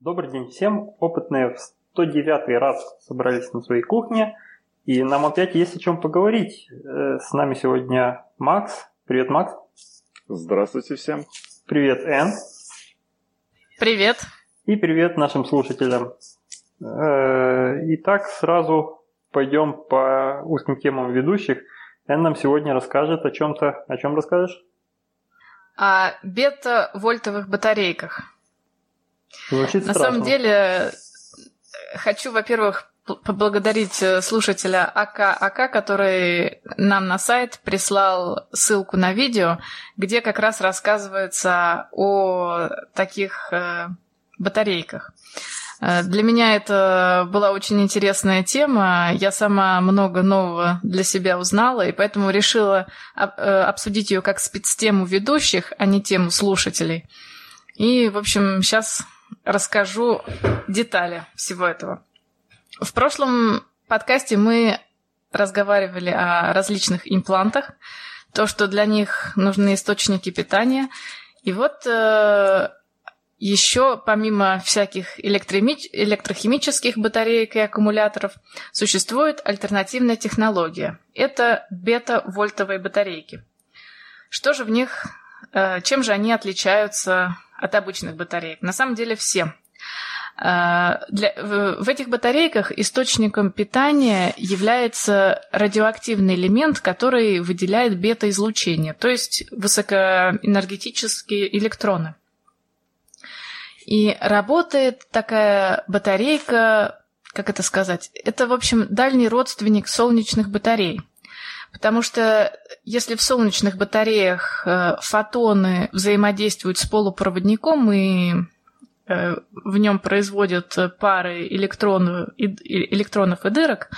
Добрый день всем. Опытные в 109 раз собрались на своей кухне. И нам опять есть о чем поговорить. Э, с нами сегодня Макс. Привет, Макс. Здравствуйте всем. Привет, Энн. Привет. И привет нашим слушателям. Э, итак, сразу пойдем по узким темам ведущих. Энн нам сегодня расскажет о чем-то. О чем расскажешь? О бета-вольтовых батарейках. Звучит На страшно. самом деле, хочу, во-первых, поблагодарить э, слушателя АК АК, который нам на сайт прислал ссылку на видео, где как раз рассказывается о таких э, батарейках. Э, Для меня это была очень интересная тема. Я сама много нового для себя узнала, и поэтому решила э, обсудить ее как спецтему ведущих, а не тему слушателей. И, в общем, сейчас расскажу детали всего этого. В прошлом подкасте мы разговаривали о различных имплантах, то, что для них нужны источники питания. И вот э, еще помимо всяких электрохимических батареек и аккумуляторов существует альтернативная технология. Это бета-вольтовые батарейки. Что же в них, э, чем же они отличаются от обычных батареек? На самом деле все. Э, Для, в, в этих батарейках источником питания является радиоактивный элемент, который выделяет бета-излучение, то есть высокоэнергетические электроны. И работает такая батарейка, как это сказать, это, в общем, дальний родственник солнечных батарей. Потому что если в солнечных батареях э, фотоны взаимодействуют с полупроводником и э, в нем производят пары электронов и, электронов и дырок,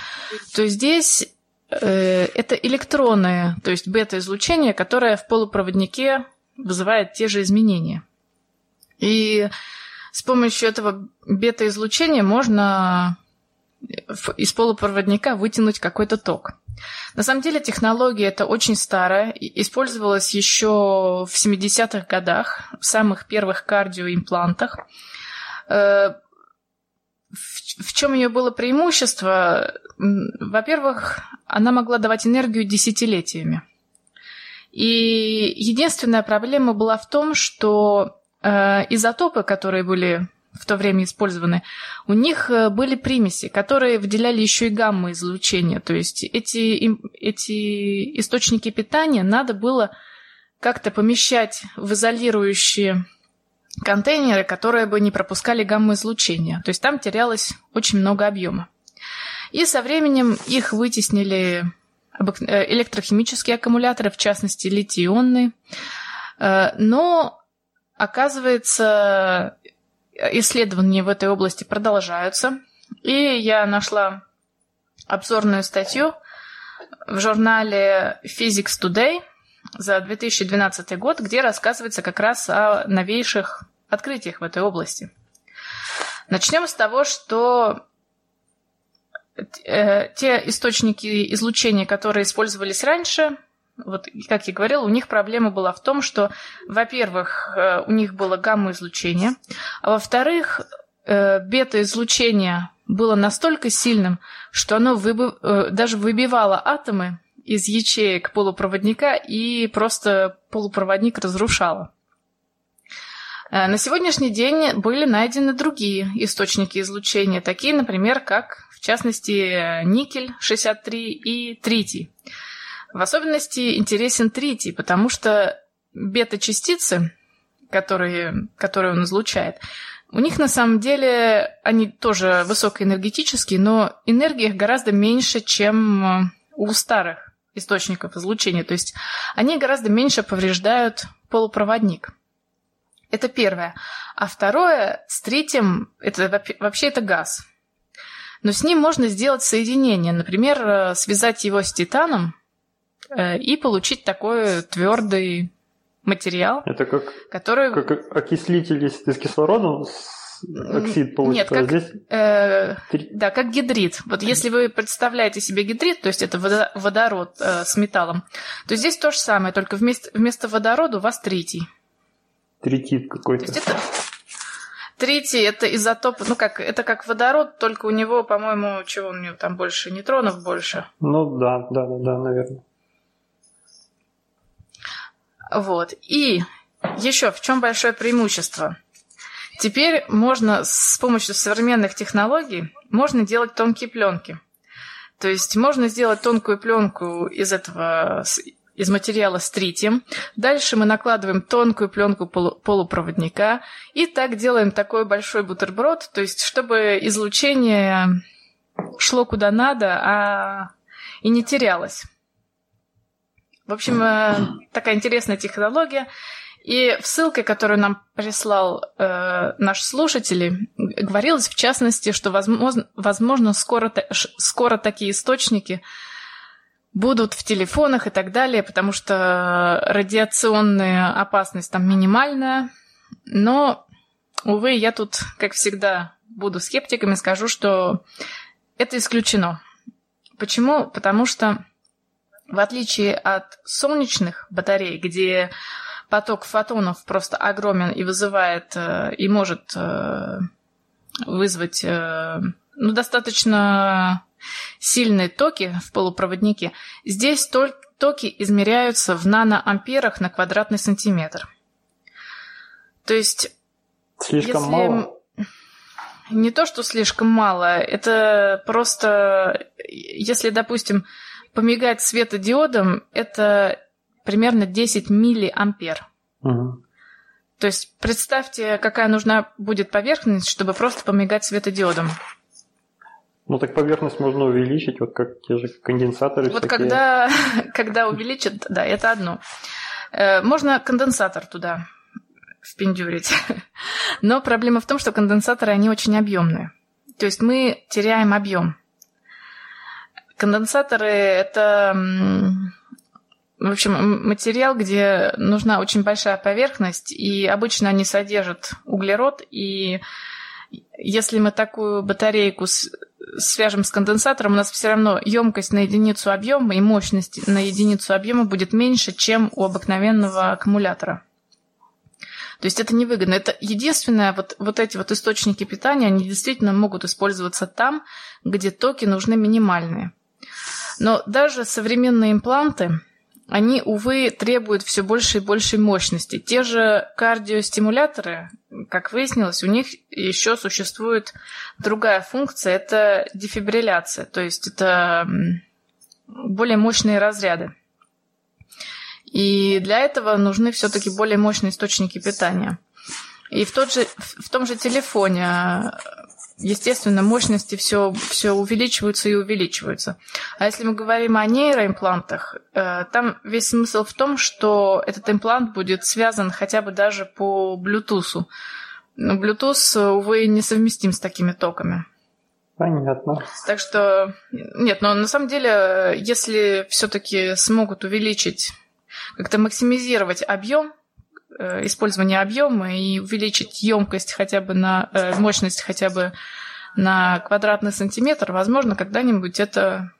то здесь э, это электроны, то есть бета-излучение, которое в полупроводнике вызывает те же изменения. И с помощью этого бета-излучения можно из полупроводника вытянуть какой-то ток. На самом деле технология эта очень старая, использовалась еще в 70-х годах, в самых первых кардиоимплантах. Э, В, чем ее было преимущество? Во-первых, она могла давать энергию десятилетиями. И единственная проблема была в том, что э, изотопы, которые были в то время использованы, у них э, были примеси, которые выделяли еще и гамма-излучение. То есть эти, эти источники питания надо было как-то помещать в изолирующие контейнеры, которые бы не пропускали гамма-излучение. То есть там терялось очень много объема. И со временем их вытеснили э, электрохимические аккумуляторы, в частности литий-ионные. Э, Но, оказывается, исследования в этой области продолжаются. И я нашла обзорную статью в журнале Physics Today за 2012 год, где рассказывается как раз о новейших открытиях в этой области. Начнем с того, что э, те источники излучения, которые использовались раньше, вот, как я говорила, у них проблема была в том, что, во-первых, э, у них было гамма-излучение, а во-вторых, э, бета-излучение было настолько сильным, что оно выбы- э, даже выбивало атомы из ячеек полупроводника и просто полупроводник разрушало. На сегодняшний день были найдены другие источники излучения, такие, например, как, в частности, никель-63 и тритий. В особенности интересен тритий, потому что бета-частицы, которые, которые он излучает, у них на самом деле они тоже высокоэнергетические, но энергия их гораздо меньше, чем э, у старых источников излучения. То есть они гораздо меньше повреждают полупроводник. Это первое. А второе, с третьим, это вообще это газ. Но с ним можно сделать соединение. Например, э, связать его с титаном и получить такой твердый материал, Это как, который... как окислитель, если ты с кислородом с- оксид получится. Нет, как- а здесь э, Да, как гидрид. Вот если вы представляете себе гидрид, то есть это водо- водород э, с металлом, то здесь то же самое, только вместо, вместо водорода у вас третий. третит То какой-то. есть это Тритий это изотоп, ну как, это как водород, только у него, по-моему, чего у него там больше, нейтронов больше. Ну да, да, да, да, наверное. Вот. И еще в чем большое преимущество? Теперь можно с помощью современных технологий можно делать тонкие пленки. То есть можно сделать тонкую пленку из этого из материала с тритием. Дальше мы накладываем тонкую пленку полупроводника и так делаем такой большой бутерброд, то есть чтобы излучение шло куда надо, а и не терялось. В общем, э, такая интересная технология. И в ссылке, которую нам прислал э, наш слушатель, говорилось в частности, что возможно, возможно скоро, скоро такие источники будут в телефонах и так далее, потому что радиационная опасность там минимальная. Но, увы, я тут, как всегда, буду скептиком и скажу, что это исключено. Почему? Потому что в отличие от солнечных батарей, где поток фотонов просто огромен и вызывает, э, и может э, вызвать э, ну, достаточно сильные токи в полупроводнике, здесь токи измеряются в наноамперах на квадратный сантиметр. То есть... Слишком если... мало? Не то, что слишком мало, это просто, если, допустим, помигать светодиодом, это примерно 10 миллиампер. Угу. То есть представьте, какая нужна будет поверхность, чтобы просто помигать светодиодом. Ну так поверхность можно увеличить, вот как те же конденсаторы. Вот всякие. когда, когда увеличат, да, это одно. Э, можно конденсатор туда впендюрить. Но проблема в том, что конденсаторы, они очень объемные. То есть мы теряем объем. Конденсаторы – это в общем, материал, где нужна очень большая поверхность, и обычно они содержат углерод, и если мы такую батарейку свяжем с конденсатором, у нас все равно емкость на единицу объема и мощность на единицу объема будет меньше, чем у обыкновенного аккумулятора. То есть это невыгодно. Это единственное, вот, вот эти вот источники питания, они действительно могут использоваться там, где токи нужны минимальные. Но даже современные импланты, они, увы, требуют все больше и большей мощности. Те же кардиостимуляторы, как выяснилось, у них еще существует другая функция, это дефибрилляция, то есть это более мощные разряды. И для этого нужны все-таки более мощные источники питания. И в, тот же, в том же телефоне естественно, мощности все, все увеличиваются и увеличиваются. А если мы говорим о нейроимплантах, э, там весь смысл в том, что этот имплант будет связан хотя бы даже по Bluetooth. Но Bluetooth, увы, несовместим с такими токами. Понятно. Так что, нет, но на самом деле, если все-таки смогут увеличить, как-то максимизировать объем, использования объема и увеличить емкость хотя бы на э, мощность хотя бы на квадратный сантиметр, возможно, когда-нибудь это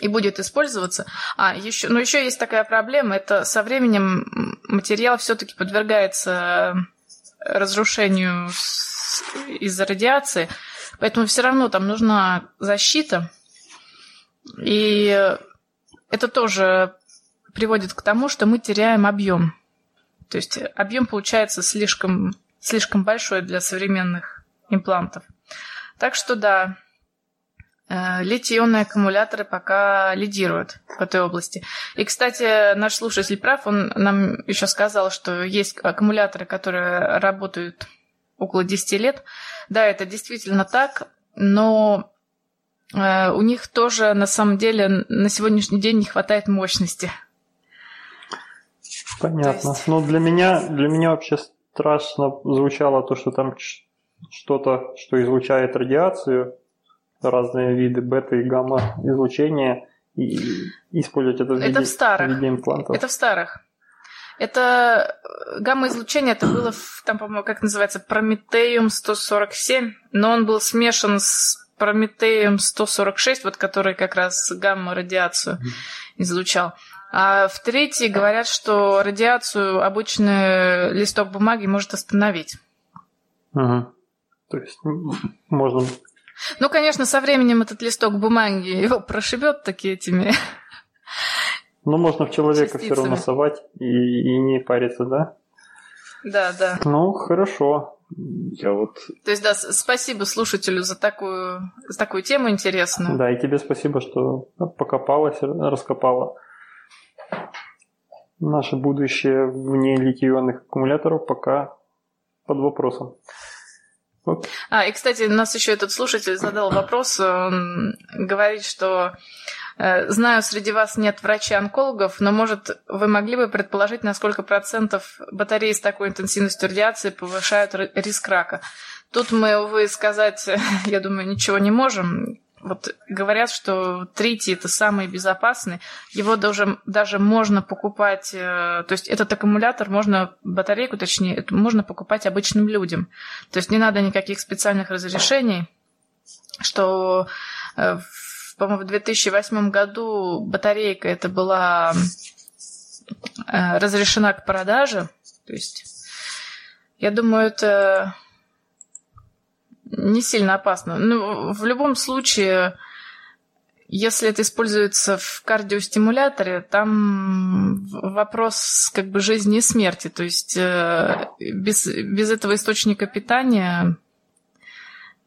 и будет использоваться. А, еще, но еще есть такая проблема, это со временем материал все-таки подвергается разрушению из-за радиации, поэтому все равно там нужна защита. И это тоже приводит к тому, что мы теряем объем. То есть объем получается слишком, слишком большой для современных имплантов. Так что да, э, литий-ионные аккумуляторы пока лидируют в этой области. И, кстати, наш слушатель прав, он нам еще сказал, что есть аккумуляторы, которые работают около 10 лет. Да, это действительно так, но э, у них тоже на самом деле на сегодняшний день не хватает мощности. Понятно. Есть... Ну, для меня, для меня вообще страшно звучало то, что там что-то, что излучает радиацию, разные виды бета и гамма излучения, и использовать это в виде, это в старых. в виде имплантов. Это в старых. Это э, гамма-излучение, это было, в, там, по-моему, как называется, Прометеум 147, но он был смешан с Прометеем 146, вот который как раз гамма-радиацию излучал. А в третьей говорят, что радиацию обычный листок бумаги может остановить. Угу. То есть можно... Ну, конечно, со временем этот листок бумаги его прошибет такие этими Ну, можно в человека все равно совать и, и не париться, да? Да, да. Ну, хорошо. Я вот... То есть, да, спасибо слушателю за такую, за такую тему интересную. Да, и тебе спасибо, что покопалась, раскопала. Наше будущее вне литий-ионных аккумуляторов пока под вопросом. Вот. А, и, кстати, нас еще этот слушатель задал вопрос. Он говорит, что Э, знаю, среди вас нет врачей-онкологов, но, может, вы могли бы предположить, на сколько процентов батареи с такой интенсивностью радиации повышают риск рака? Тут мы, увы, сказать, я думаю, ничего не можем. Вот говорят, что тритий это самый безопасный. Его даже, даже можно покупать, э, то есть этот аккумулятор можно, батарейку точнее, можно покупать обычным людям. То есть не надо никаких специальных разрешений, что э, по-моему, в 2008 году батарейка это была э, разрешена к продаже. То есть, я думаю, это не сильно опасно. Ну, в любом случае, если это используется в кардиостимуляторе, там вопрос как бы жизни и смерти. То есть э, без, без этого источника питания,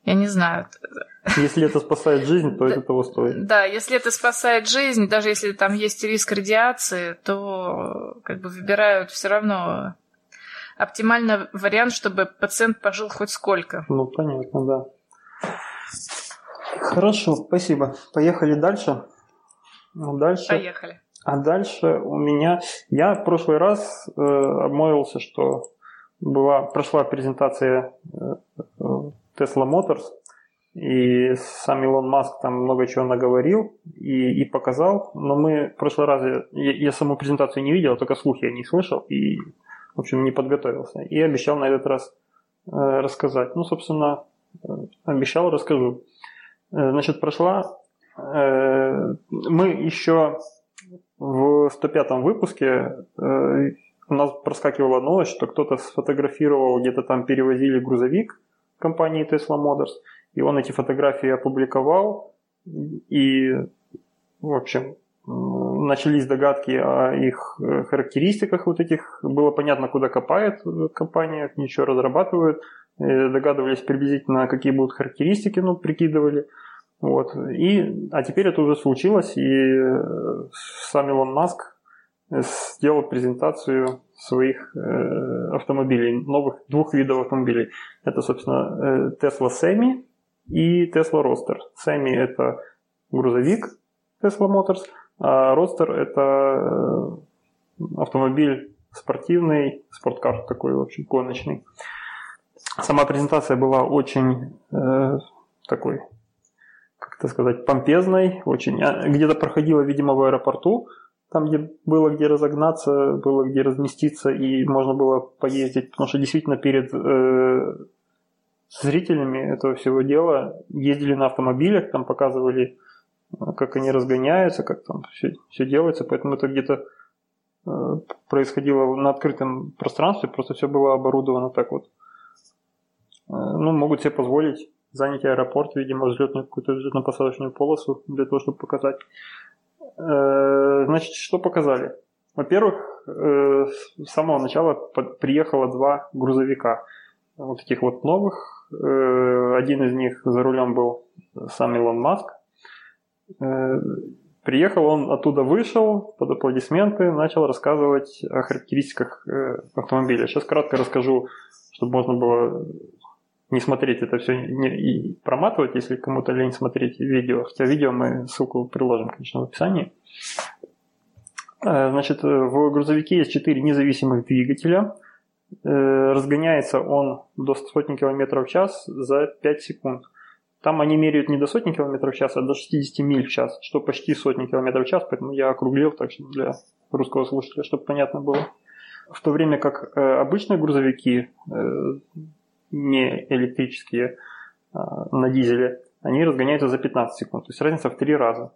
я не знаю, если это спасает жизнь, то это того стоит. Да, если это спасает жизнь, даже если там есть риск радиации, то как бы выбирают все равно оптимальный вариант, чтобы пациент пожил хоть сколько. Ну, понятно, да. Хорошо, спасибо. Поехали дальше. Ну, дальше. Поехали. А дальше у меня... Я в прошлый раз э, обмолвился, что была, прошла презентация э, э, Tesla Motors – и сам Илон Маск там много чего наговорил и, и показал, но мы в прошлый раз, я, я саму презентацию не видел, только слухи я не слышал и, в общем, не подготовился. И обещал на этот раз э, рассказать. Ну, собственно, э, обещал, расскажу. Э, значит, прошла... Мы еще в 105 выпуске у нас проскакивала новость, что кто-то сфотографировал, где-то там перевозили грузовик компании Tesla Motors – и он эти фотографии опубликовал, и, в общем, начались догадки о их э, характеристиках вот этих. Было понятно, куда копает компания, ничего разрабатывают. Э, догадывались приблизительно, какие будут характеристики, ну, прикидывали. Вот. И, а теперь это уже случилось, и э, сам Илон Маск сделал презентацию своих э, автомобилей, новых двух видов автомобилей. Это, собственно, Tesla Semi и Tesla Roadster. Сами это грузовик Tesla Motors, а Roadster это э, автомобиль спортивный, спорткар такой, в общем, гоночный. Сама презентация была очень э, такой, как это сказать, помпезной, очень. А, где-то проходила, видимо, в аэропорту, там, где было где разогнаться, было где разместиться, и можно было поездить, потому что действительно перед э, зрителями этого всего дела, ездили на автомобилях, там показывали, как они разгоняются, как там все, все делается, поэтому это где-то э, происходило на открытом пространстве, просто все было оборудовано так вот. Э, ну, могут себе позволить занять аэропорт, видимо, взлетную какую-то взлетно-посадочную полосу для того, чтобы показать. Значит, что показали? Во-первых, с самого начала приехало два грузовика. Вот таких вот новых, Э, один из них за рулем был сам Илон Маск. Э, приехал он оттуда, вышел под аплодисменты, начал рассказывать о характеристиках э, автомобиля. Сейчас кратко расскажу, чтобы можно было не смотреть это все и проматывать, если кому-то лень смотреть видео. Хотя видео мы ссылку приложим, конечно, в описании. Значит, в грузовике есть четыре независимых двигателя. Э, разгоняется он до сотни километров в час за 5 секунд. Там они меряют не до сотни километров в час, а до 60 миль в час, что почти сотни километров в час, поэтому я округлил так что для русского слушателя, чтобы понятно было. В то время как э, обычные грузовики, э, не электрические, э, на дизеле, они разгоняются за 15 секунд. То есть разница в 3 раза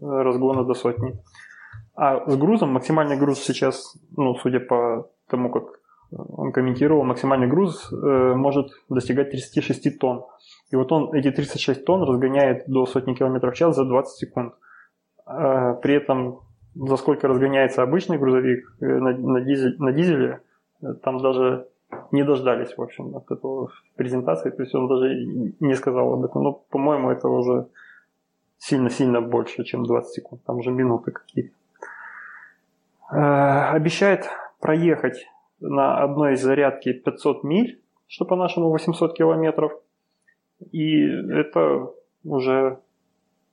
разгона до сотни. А с грузом, максимальный груз сейчас, ну, судя по тому, как он комментировал, максимальный груз э, может достигать 36 тонн. И вот он эти 36 тонн разгоняет до сотни километров в час за 20 секунд. Э, при этом за сколько разгоняется обычный грузовик э, на, дизеле, там даже не дождались, в общем, от этого презентации. То есть он даже не сказал об этом. Но, по-моему, это уже сильно-сильно больше, чем 20 секунд. Там уже минуты какие-то. Обещает проехать на одной зарядке 500 миль, что по-нашему 800 километров. И это уже,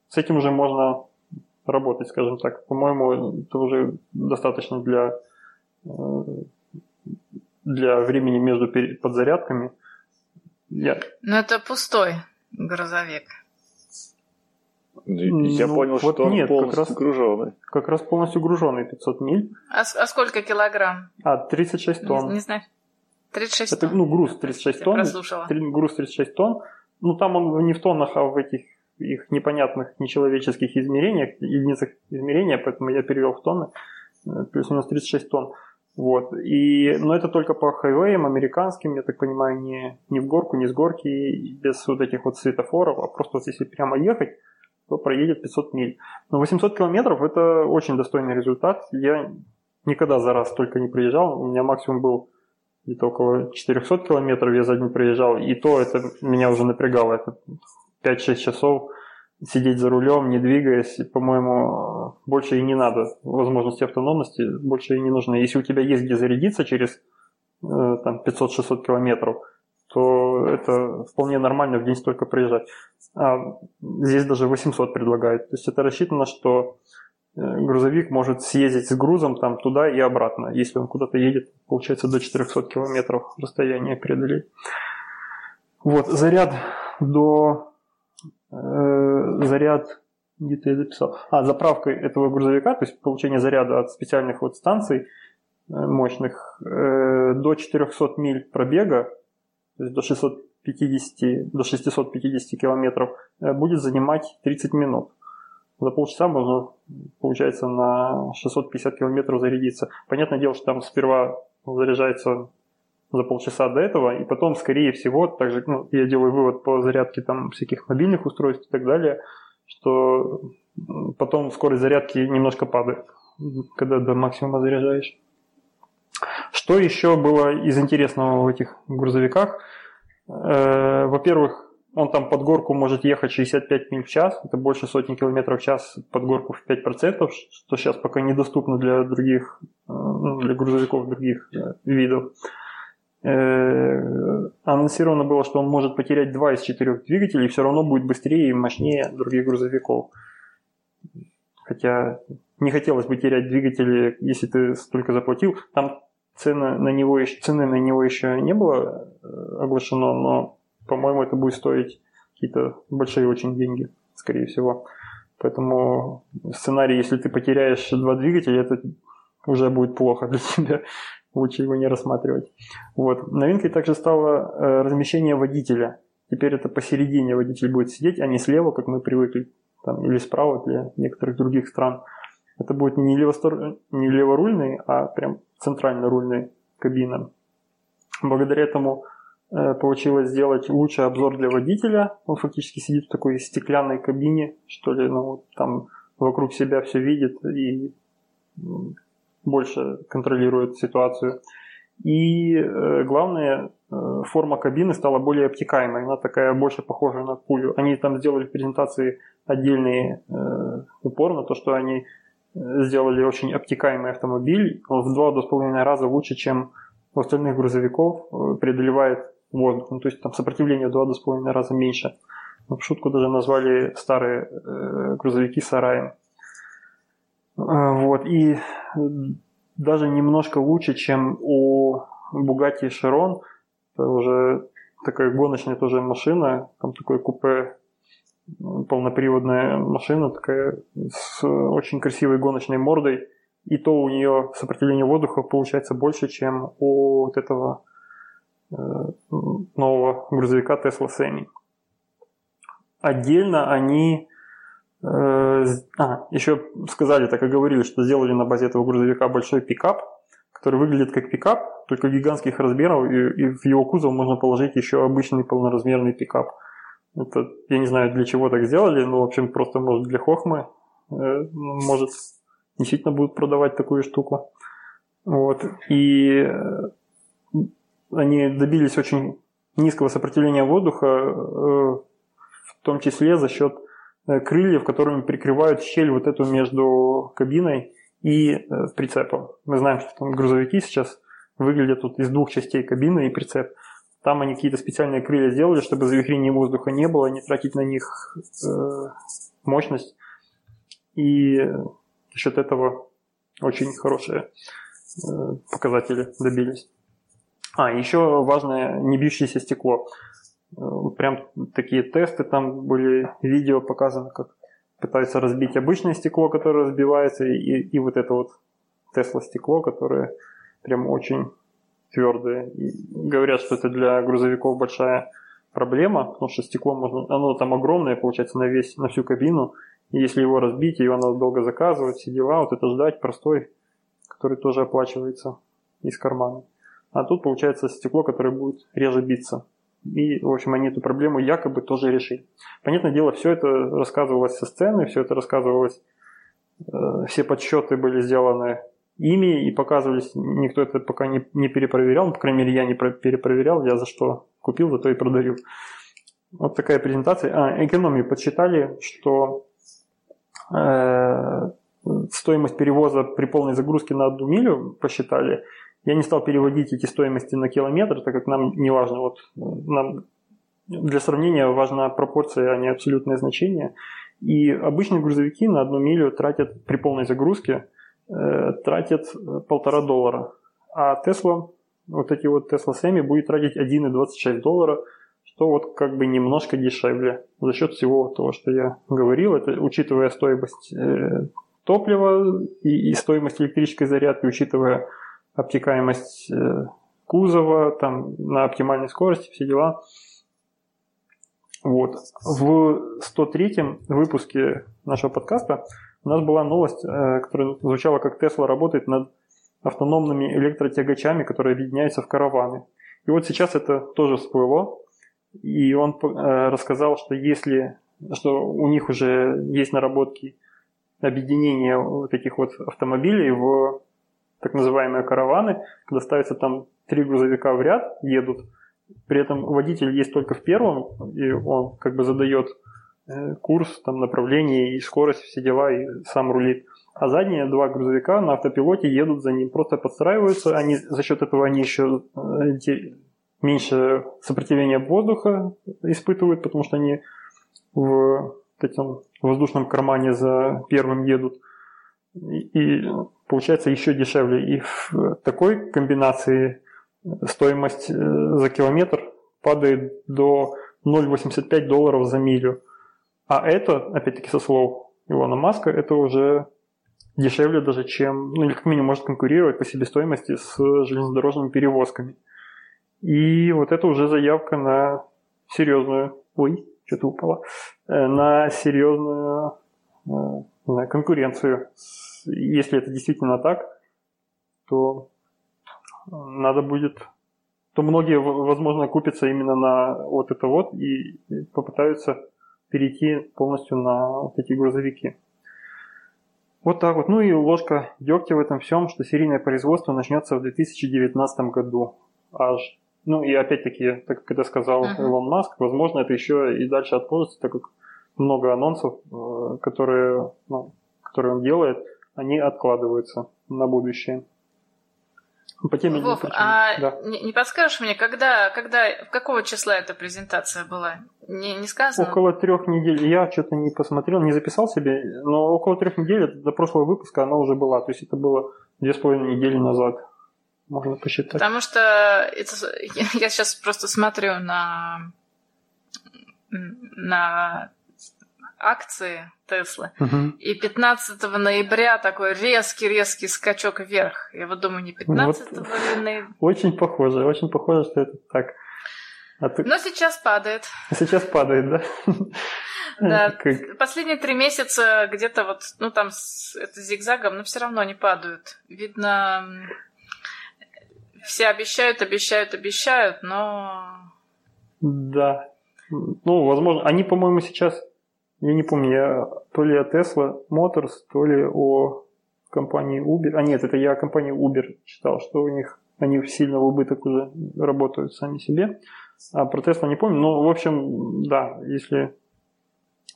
с этим уже можно работать, скажем так. По-моему, это уже достаточно для, э, для времени между подзарядками. Я... Но это пустой грузовик. Я ну, понял, вот что нет, он полностью как раз, груженный. Как раз полностью груженный 500 миль. А, а сколько килограмм? А, 36 тонн. Не, не знаю. 36 Это, тонн. Ну, груз 36 Я тонн. Прослушала. Груз 36 тонн. Ну, там он не в тоннах, а в этих их непонятных нечеловеческих измерениях, единицах измерения, поэтому я перевел в тонны. Э, плюс-минус 36 тонн. Вот. И, но это только по хайвеям американским, я так понимаю, не, не в горку, не с горки, без вот этих вот светофоров, а просто вот если прямо ехать, проедет 500 миль. Но 800 километров – это очень достойный результат. Я никогда за раз только не проезжал. У меня максимум был где-то около 400 километров я за день проезжал. И то это меня уже напрягало. Это 5-6 часов сидеть за рулем, не двигаясь, по-моему, больше и не надо. Возможности автономности больше и не нужны. Если у тебя есть где зарядиться через э, там, 500-600 километров – то это вполне нормально в день столько проезжать. А здесь даже 800 предлагают. То есть это рассчитано, что э, грузовик может съездить с грузом там туда и обратно. Если он куда-то едет, получается до 400 километров расстояние преодолеть. Вот, заряд до... Э, заряд где-то я записал. А, заправка этого грузовика, то есть получение заряда от специальных вот станций э, мощных э, до 400 миль пробега то есть до 650, до 650 километров, э, будет занимать 30 минут. За полчаса можно, получается, на 650 километров зарядиться. Понятное дело, что там сперва заряжается за полчаса до этого, и потом, скорее всего, также ну, я делаю вывод по зарядке там всяких мобильных устройств и так далее, что потом скорость зарядки немножко падает, когда до максимума заряжаешь. Что еще было из интересного в этих грузовиках? Э, во-первых, он там под горку может ехать 65 миль в час, это больше сотни километров в час под горку в 5%, что сейчас пока недоступно для других, э, ну, для грузовиков других э, видов. Анонсировано было, что он может потерять два из четырех двигателей и все равно будет быстрее и мощнее других грузовиков. Хотя не хотелось бы терять двигатели, если ты столько заплатил. Там цены на него, цены на него еще не было э, оглашено, но, по-моему, это будет стоить какие-то большие очень деньги, скорее всего. Поэтому сценарий, если ты потеряешь два двигателя, это уже будет плохо для тебя. Лучше его не рассматривать. Вот. Новинкой также стало э, размещение водителя. Теперь это посередине водитель будет сидеть, а не слева, как мы привыкли, там, или справа для некоторых других стран. Это будет не, левостор... не леворульный, а прям центрально-рульной кабина. Благодаря этому э, получилось сделать лучший обзор для водителя. Он фактически сидит в такой стеклянной кабине, что ли, ну, там вокруг себя все видит и больше контролирует ситуацию. И э, главное, э, форма кабины стала более обтекаемой, она такая больше похожа на пулю. Они там сделали презентации отдельный э, упор на то, что они сделали очень обтекаемый автомобиль. Он в 2-2,5 раза лучше, чем у остальных грузовиков, э, преодолевает воздух. Ну, то есть там сопротивление в 2-2,5 раза меньше. В шутку даже назвали старые э, грузовики сараем. Э, вот. И даже немножко лучше, чем у Bugatti Chiron. Это уже такая гоночная тоже машина. Там такое купе полноприводная машина, такая с очень красивой гоночной мордой. И то у нее сопротивление воздуха получается больше, чем у вот этого э, нового грузовика Tesla Semi. Отдельно они э, а, еще сказали, так и говорили, что сделали на базе этого грузовика большой пикап, который выглядит как пикап, только гигантских размеров, и, и в его кузов можно положить еще обычный полноразмерный пикап. Это, я не знаю, для чего так сделали, но, в общем, просто, может, для хохмы, э, может, действительно будут продавать такую штуку. Вот. И э, они добились очень низкого сопротивления воздуха, э, в том числе за счет крыльев, которыми прикрывают щель вот эту между кабиной и прицепом. Мы знаем, что там грузовики сейчас выглядят вот из двух частей кабины и прицеп. Там они какие-то специальные крылья сделали, чтобы завихрения воздуха не было, не тратить на них мощность. И за счет этого очень хорошие Э, показатели добились. А, еще важное не бьющееся стекло. Э, прям такие тесты, там были видео показано, как пытаются разбить обычное стекло, которое разбивается, и, и вот это вот Тесла стекло, которое прям очень твердое. И говорят, что это для грузовиков большая проблема, потому что стекло можно, оно там огромное, получается, на весь, на всю кабину. И если его разбить, его надо долго заказывать, все дела, вот это ждать простой который тоже оплачивается из кармана. А тут получается стекло, которое будет реже биться. И, в общем, они эту проблему якобы тоже решили. Понятное дело, все это рассказывалось со сцены, все это рассказывалось, э, все подсчеты были сделаны ими и показывались, никто это пока не, не перепроверял, ну, по крайней мере, я не перепроверял, я за что купил, за то и продаю. Вот такая презентация. А, экономию подсчитали, что э, стоимость перевоза при полной загрузке на одну милю посчитали. Я не стал переводить эти стоимости на километр, так как нам не важно. Вот, нам для сравнения важна пропорция, а не абсолютное значение. И обычные грузовики на одну милю тратят при полной загрузке э, тратят полтора доллара. А Tesla, вот эти вот Tesla Semi будет тратить 1,26 доллара, что вот как бы немножко дешевле за счет всего того, что я говорил, это учитывая стоимость э, топлива и, и стоимость электрической зарядки, учитывая обтекаемость э, кузова, там, на оптимальной скорости, все дела. Вот. В 103-м выпуске нашего подкаста у нас была новость, э, которая звучала как Tesla работает над автономными электротягачами, которые объединяются в караваны. И вот сейчас это тоже всплыло, и он э, рассказал, что если что у них уже есть наработки объединение вот этих вот автомобилей в так называемые караваны, когда ставятся там три грузовика в ряд, едут, при этом водитель есть только в первом, и он как бы задает курс, там, направление и скорость, все дела, и сам рулит. А задние два грузовика на автопилоте едут за ним, просто подстраиваются, они, за счет этого они еще э, меньше сопротивления воздуха испытывают, потому что они в этом воздушном кармане за первым едут. И, и получается еще дешевле. И в такой комбинации стоимость э, за километр падает до 0,85 долларов за милю. А это, опять-таки со слов Илона Маска, это уже дешевле даже, чем, ну или как минимум может конкурировать по себестоимости с железнодорожными перевозками. И вот это уже заявка на серьезную, ой, что-то упало, э, на серьезную э, на конкуренцию. Если это действительно так, то надо будет, то многие, возможно, купятся именно на вот это вот и попытаются перейти полностью на вот эти грузовики. Вот так вот. Ну и ложка дегтя в этом всем, что серийное производство начнется в 2019 году. Аж ну и опять-таки, так как это сказал uh-huh. Илон Маск, возможно, это еще и дальше отложится, так как много анонсов, э, которые, ну, которые он делает, они откладываются на будущее. По теме Вов, а да. не, не подскажешь мне, когда, когда, какого числа эта презентация была? Не, не сказано? Около трех недель. Я что-то не посмотрел, не записал себе, но около трех недель, до прошлого выпуска она уже была. То есть это было две с половиной недели назад можно посчитать. Потому что это, я сейчас просто смотрю на, на акции Теслы. Угу. И 15 ноября такой резкий-резкий скачок вверх. Я вот думаю, не 15 вот ноября. Очень похоже, очень похоже, что это так. А ты... Но сейчас падает. Сейчас падает, да? Да, как... последние три месяца где-то вот, ну там с, это зигзагом, но все равно они падают. Видно, все обещают, обещают, обещают, но... Да. Ну, возможно, они, по-моему, сейчас, я не помню, я то ли о Tesla Motors, то ли о компании Uber. А нет, это я о компании Uber читал, что у них они сильно в убыток уже работают сами себе. А про Tesla не помню. Но, в общем, да, если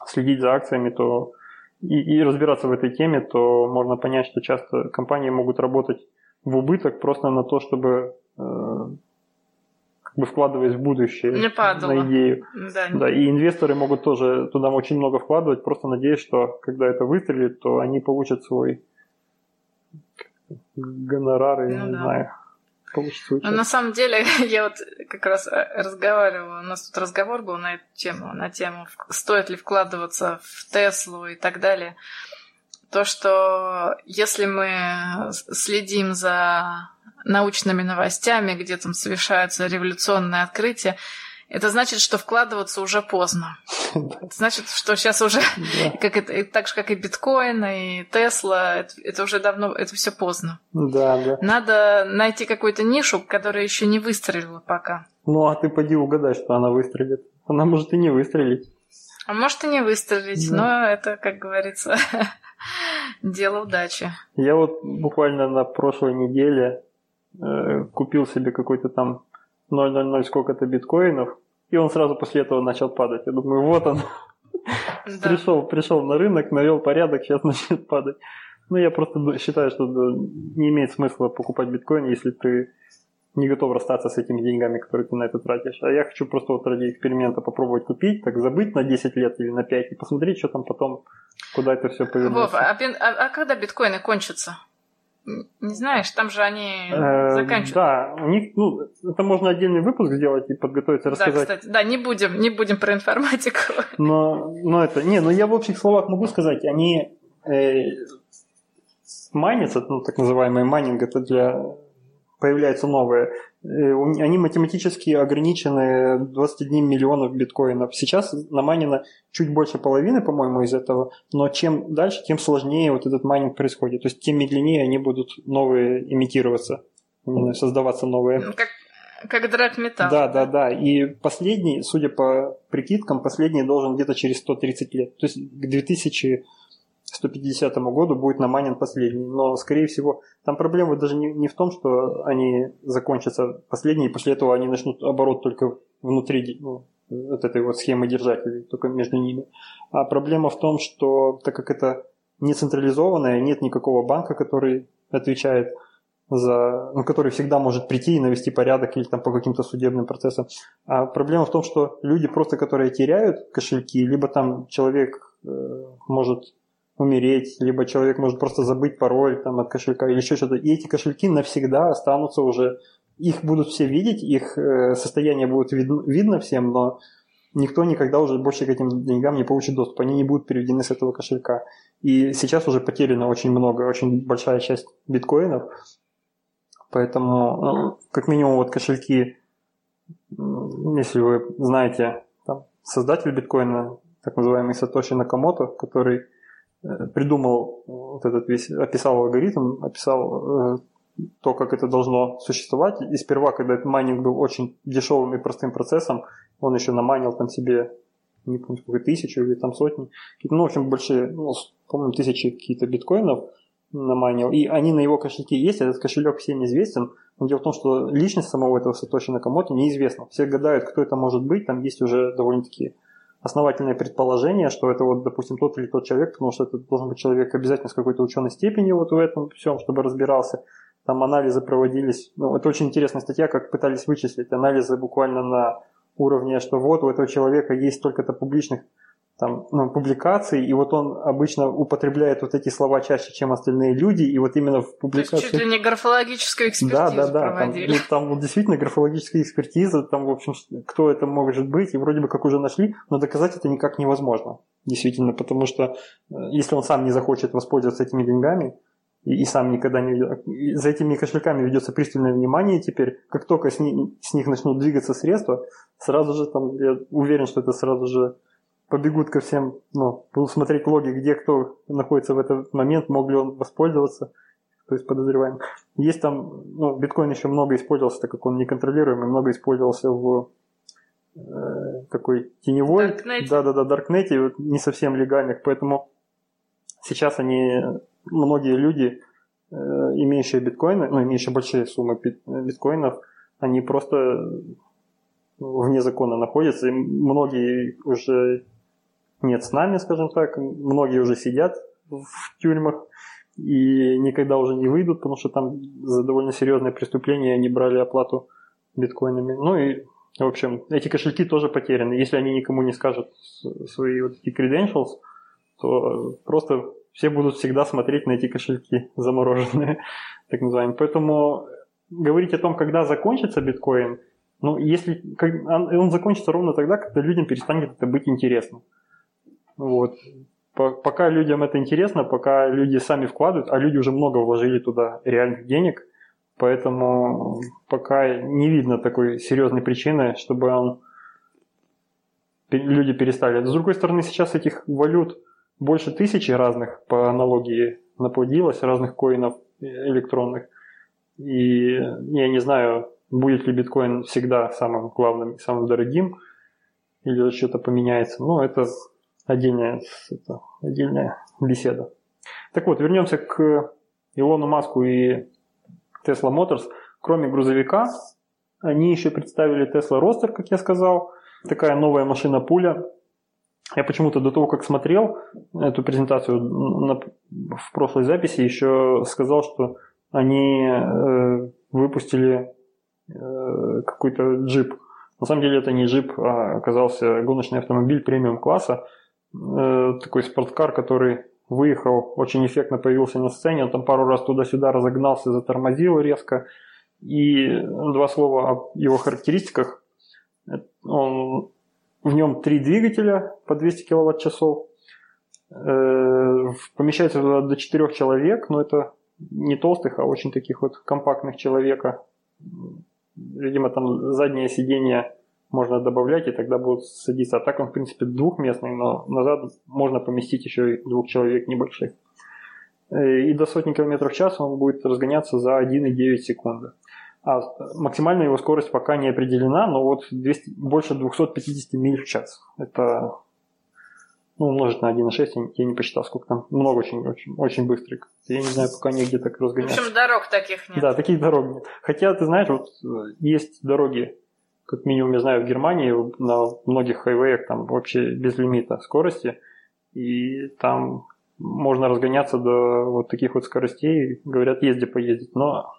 следить за акциями, то и, и разбираться в этой теме, то можно понять, что часто компании могут работать в убыток просто на то, чтобы э, бы вкладываясь в будущее не на идею. Да. да, и инвесторы могут тоже туда очень много вкладывать, просто надеясь, что когда это выстрелит, то они получат свой гонорар, ну, не да. знаю учить. На самом деле, я вот как раз э, разговаривала, у нас тут разговор был на эту тему, на тему, стоит ли вкладываться в Теслу и так далее. То, что если мы следим за научными новостями, где там совершаются революционные открытия, это значит, что вкладываться уже поздно. Это значит, что сейчас уже, как это, так же, как и биткоин, и Тесла, это, это уже давно, это все поздно. Да, да. Надо найти какую-то нишу, которая еще не выстрелила пока. Ну, а ты поди угадай, что она выстрелит. Она может и не выстрелить. А может и не выстрелить, да. но это, как говорится, дело удачи. Я вот буквально на прошлой неделе э, купил себе какой-то там 0,00 сколько-то биткоинов, и он сразу после этого начал падать. Я думаю, вот он. Да. пришел, пришел на рынок, навел порядок, сейчас начнет падать. Ну, я просто считаю, что не имеет смысла покупать биткоин, если ты не готов расстаться с этими деньгами, которые ты на это тратишь. А я хочу просто вот ради эксперимента попробовать купить, так забыть на 10 лет или на 5 и посмотреть, что там потом, куда это все повернется. Вов, а, а, а когда биткоины кончатся? Не знаешь, там же они э, заканчивают. Да, у них, ну, это можно отдельный выпуск сделать и подготовиться, рассказать. Да, кстати, да, не будем, не будем про информатику. Но, но это, не, но я в общих словах могу сказать, они э, майнятся, ну, так называемый майнинг, это для появляются новые. Э, они математически ограничены 21 миллионов биткоинов. Сейчас намайнено чуть больше половины, по-моему, из этого, но чем дальше, тем сложнее вот этот майнинг происходит. То есть тем медленнее они будут новые имитироваться, создаваться новые. Ну, как, как драг металл. Да, да, да. И последний, судя по прикидкам, последний должен где-то через 130 лет. То есть к 2000 150 году будет наманен последний. Но, скорее всего, там проблема даже не, не в том, что они закончатся последние, и после этого они начнут оборот только внутри ну, вот этой вот схемы держателей, только между ними. А проблема в том, что так как это не централизованное, нет никакого банка, который отвечает за, ну, который всегда может прийти и навести порядок или там по каким-то судебным процессам. А проблема в том, что люди просто, которые теряют кошельки, либо там человек э, может умереть, либо человек может просто забыть пароль там, от кошелька или еще что-то. И эти кошельки навсегда останутся уже, их будут все видеть, их э, состояние будет видно, видно всем, но никто никогда уже больше к этим деньгам не получит доступ. Они не будут переведены с этого кошелька. И сейчас уже потеряно очень много, очень большая часть биткоинов. Поэтому, ну, как минимум, вот кошельки, если вы знаете, там, создатель биткоина, так называемый Сатоши Накамото, который придумал вот этот весь, описал алгоритм, описал э, то, как это должно существовать. И сперва, когда этот майнинг был очень дешевым и простым процессом, он еще намайнил там себе, не помню, сколько, тысячу или там сотни, ну, в общем, большие, ну, помню, тысячи какие-то биткоинов намайнил, и они на его кошельке есть, этот кошелек всем известен, но дело в том, что личность самого этого Сатоши Накамото неизвестна. Все гадают, кто это может быть, там есть уже довольно-таки основательное предположение, что это вот, допустим, тот или тот человек, потому что это должен быть человек обязательно с какой-то ученой степенью вот в этом всем, чтобы разбирался. Там анализы проводились. Ну, это очень интересная статья, как пытались вычислить анализы буквально на уровне, что вот у этого человека есть только-то публичных там, ну, публикаций, и вот он обычно употребляет вот эти слова чаще, чем остальные люди, и вот именно в публикации... То есть чуть ли не графологическую экспертизу да, да, да, проводили. Там, ну, там вот действительно графологическая экспертиза, там, в общем, кто это может быть, и вроде бы как уже нашли, но доказать это никак невозможно, действительно, потому что э, если он сам не захочет воспользоваться этими деньгами, и, и сам никогда не... За этими кошельками ведется пристальное внимание теперь, как только с, ни, с них начнут двигаться средства, сразу же там, я уверен, что это сразу же побегут ко всем, ну, будут смотреть логи, где кто находится в этот момент, мог ли он воспользоваться. то есть подозреваемых. Есть там, ну, биткоин еще много использовался, так как он неконтролируемый, много использовался в э, такой теневой, да-да-да, даркнете, не совсем легальных, поэтому сейчас они, многие люди, э, имеющие биткоины, ну, имеющие большие суммы биткоинов, они просто вне закона находятся, и многие уже нет с нами, скажем так, многие уже сидят в тюрьмах и никогда уже не выйдут, потому что там за довольно серьезное преступление они брали оплату биткоинами. Ну и, в общем, эти кошельки тоже потеряны. Если они никому не скажут свои вот эти credentials, то просто все будут всегда смотреть на эти кошельки замороженные, так называемые. Поэтому говорить о том, когда закончится биткоин, ну, если он закончится ровно тогда, когда людям перестанет это быть интересным. Вот. Пока людям это интересно, пока люди сами вкладывают, а люди уже много вложили туда реальных денег, поэтому пока не видно такой серьезной причины, чтобы он, люди перестали. С другой стороны, сейчас этих валют больше тысячи разных по аналогии наплодилось, разных коинов электронных. И я не знаю, будет ли биткоин всегда самым главным, самым дорогим, или что-то поменяется. Но это отдельная, это отдельная беседа. Так вот, вернемся к Илону Маску и Tesla Motors. Кроме грузовика, они еще представили Tesla Roadster, как я сказал. Такая новая машина-пуля. Я почему-то до того, как смотрел эту презентацию на, в прошлой записи, еще сказал, что они э, выпустили э, какой-то джип. На самом деле это не джип, а оказался гоночный автомобиль премиум класса такой спорткар, который выехал, очень эффектно появился на сцене, он там пару раз туда-сюда разогнался, затормозил резко. И два слова о его характеристиках. Он, в нем три двигателя по 200 киловатт-часов. Э, помещается до четырех человек, но это не толстых, а очень таких вот компактных человека. Видимо, там заднее сиденье можно добавлять, и тогда будут садиться. А так он, в принципе, двухместный, но назад можно поместить еще и двух человек небольших. Э, и до сотни километров в час он будет разгоняться за 1,9 секунды. А максимальная его скорость пока не определена, но вот 200, больше 250 миль в час. Это ну, умножить на 1,6, я, я не посчитал, сколько там. Много очень, очень, очень быстрый. Я не знаю, пока нигде так разгоняться. В общем, дорог таких нет. Да, таких дорог нет. Хотя, ты знаешь, вот э, есть дороги как минимум, я знаю, в Германии на многих хайвеях там вообще без лимита скорости, и там можно разгоняться до вот таких вот скоростей, говорят, езди поездить, но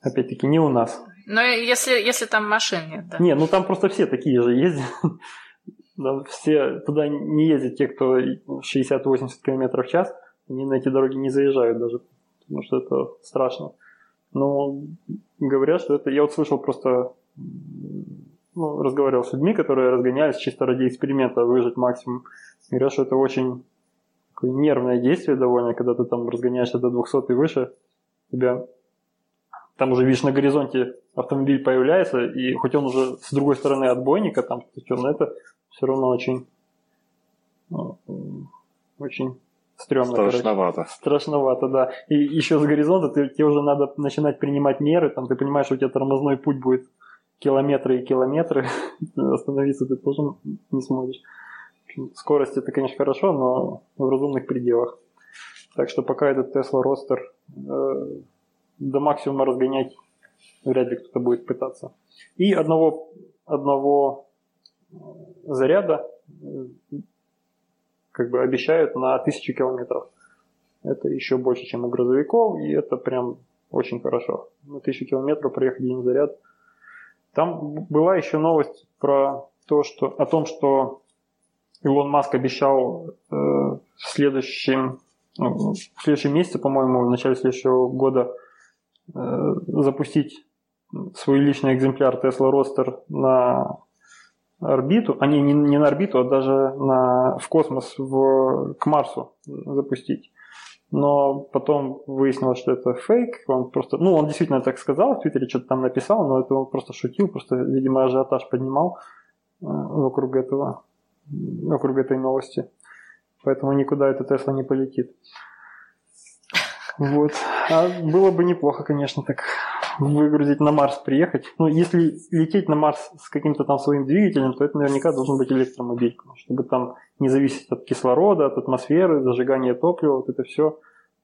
опять-таки не у нас. Но если, если там машин нет, да? Не, ну там просто все такие же ездят. Да, все туда не ездят те, кто 60-80 км в час, они на эти дороги не заезжают даже, потому что это страшно. Но говорят, что это... Я вот слышал просто ну, разговаривал с людьми, которые разгонялись чисто ради эксперимента выжить максимум. Говорят, что это очень такое нервное действие довольно, когда ты там разгоняешься до 200 и выше, тебя там уже видишь на горизонте автомобиль появляется, и хоть он уже с другой стороны отбойника, там, но это все равно очень, ну, очень стрёмно. Страшновато. Короче. Страшновато, да. И еще с горизонта ты, тебе уже надо начинать принимать меры, там ты понимаешь, что у тебя тормозной путь будет километры и километры, остановиться ты тоже не сможешь. Скорость это, конечно, хорошо, но в разумных пределах. Так что пока этот Tesla Roadster э, до максимума разгонять вряд ли кто-то будет пытаться. И одного, одного э, заряда э, как бы обещают на 1000 километров. Это еще больше, чем у грузовиков, и это прям очень хорошо. На 1000 километров проехать один заряд – там была еще новость про то, что, о том, что Илон Маск обещал э, в следующем, ну, в следующем месяце, по-моему, в начале следующего года э, запустить свой личный экземпляр Tesla Roadster на орбиту, а не, не, не на орбиту, а даже на, в космос, в, к Марсу запустить но потом выяснилось, что это фейк. Он просто, ну, он действительно так сказал, в Твиттере что-то там написал, но это он просто шутил, просто, видимо, ажиотаж поднимал э, вокруг этого, вокруг этой новости. Поэтому никуда эта Тесла не полетит. Вот. А было бы неплохо, конечно, так выгрузить на Марс, приехать. Ну, если лететь на Марс с каким-то там своим двигателем, то это наверняка должен быть электромобиль, чтобы там не зависеть от кислорода, от атмосферы, зажигания топлива, вот это все.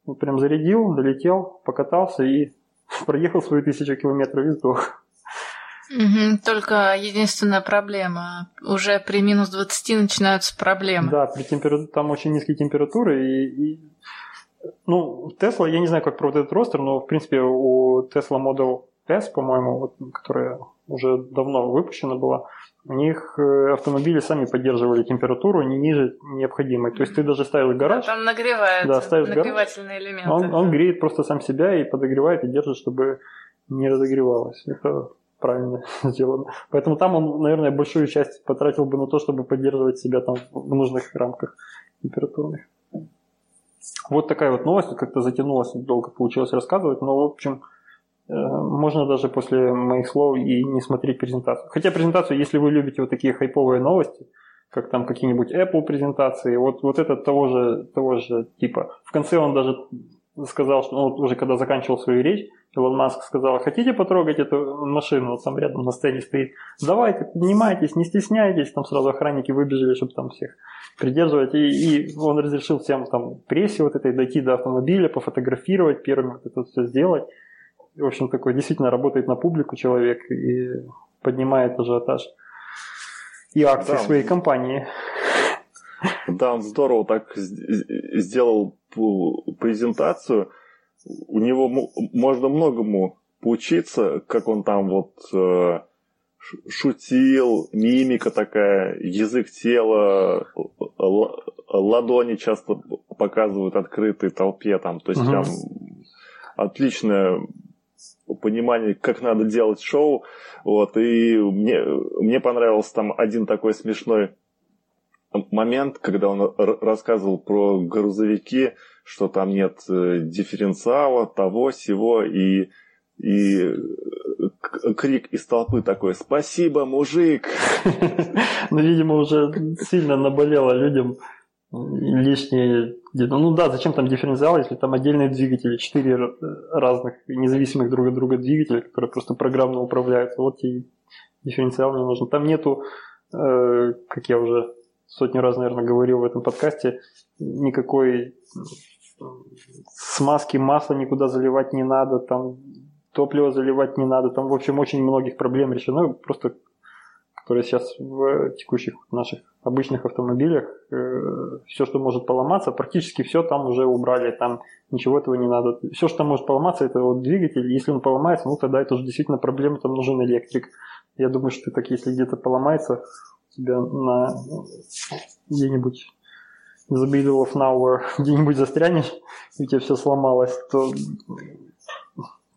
Ну, прям зарядил, долетел, покатался и проехал свои тысячу километров и сдох. Угу, только единственная проблема. Уже при минус 20 начинаются проблемы. Да, при температуре, там очень низкие температуры. И, и, ну, Tesla, я не знаю, как про вот этот ростер, но, в принципе, у Tesla Model S, по-моему, вот, которая уже давно выпущена была, у них э, автомобили сами поддерживали температуру не ниже необходимой. То есть ты даже ставил гараж. Да, там нагревает. Да, ставишь нагревательные гараж, элементы. Он, он греет просто сам себя и подогревает и держит, чтобы не разогревалось. Это правильно сделано. Поэтому там он, наверное, большую часть потратил бы на то, чтобы поддерживать себя там в нужных рамках температурных. Вот такая вот новость, как-то затянулась, долго получилось рассказывать, но, в общем, э, можно даже после моих слов и не смотреть презентацию. Хотя презентацию, если вы любите вот такие хайповые новости, как там какие-нибудь Apple презентации, вот, вот это того же, того же типа. В конце он даже сказал, что ну, вот уже когда заканчивал свою речь, Илон Маск сказал, хотите потрогать эту машину, вот там рядом на сцене стоит, давайте, поднимайтесь, не стесняйтесь, там сразу охранники выбежали, чтобы там всех придерживать, и, и он разрешил всем там прессе вот этой дойти до автомобиля, пофотографировать, первым вот это все сделать. В общем, такой действительно работает на публику человек и поднимает ажиотаж и акции да, своей компании. Да, он здорово так сделал презентацию, у него можно многому поучиться, как он там вот э, шутил, мимика такая, язык тела, ладони часто показывают открытой толпе там, то есть угу. прям отличное понимание, как надо делать шоу, вот, и мне, мне понравился там один такой смешной момент, когда он рассказывал про грузовики, что там нет э, дифференциала, того, всего, и, и крик из толпы такой «Спасибо, мужик!» Ну, видимо, уже сильно наболело людям лишние... Ну да, зачем там дифференциал, если там отдельные двигатели, четыре разных независимых друг от друга двигателя, которые просто программно управляются. Вот и дифференциал не нужен. Там нету, э, как я уже сотню раз, наверное, говорил в этом подкасте, никакой смазки масла никуда заливать не надо, там топливо заливать не надо, там, в общем, очень многих проблем решено, просто которые сейчас в текущих наших обычных автомобилях, э, все, что может поломаться, практически все там уже убрали, там ничего этого не надо. Все, что там может поломаться, это вот двигатель, если он поломается, ну тогда это уже действительно проблема, там нужен электрик. Я думаю, что так, если где-то поломается, тебя на где-нибудь the middle of nowhere где-нибудь застрянешь, и у тебя все сломалось, то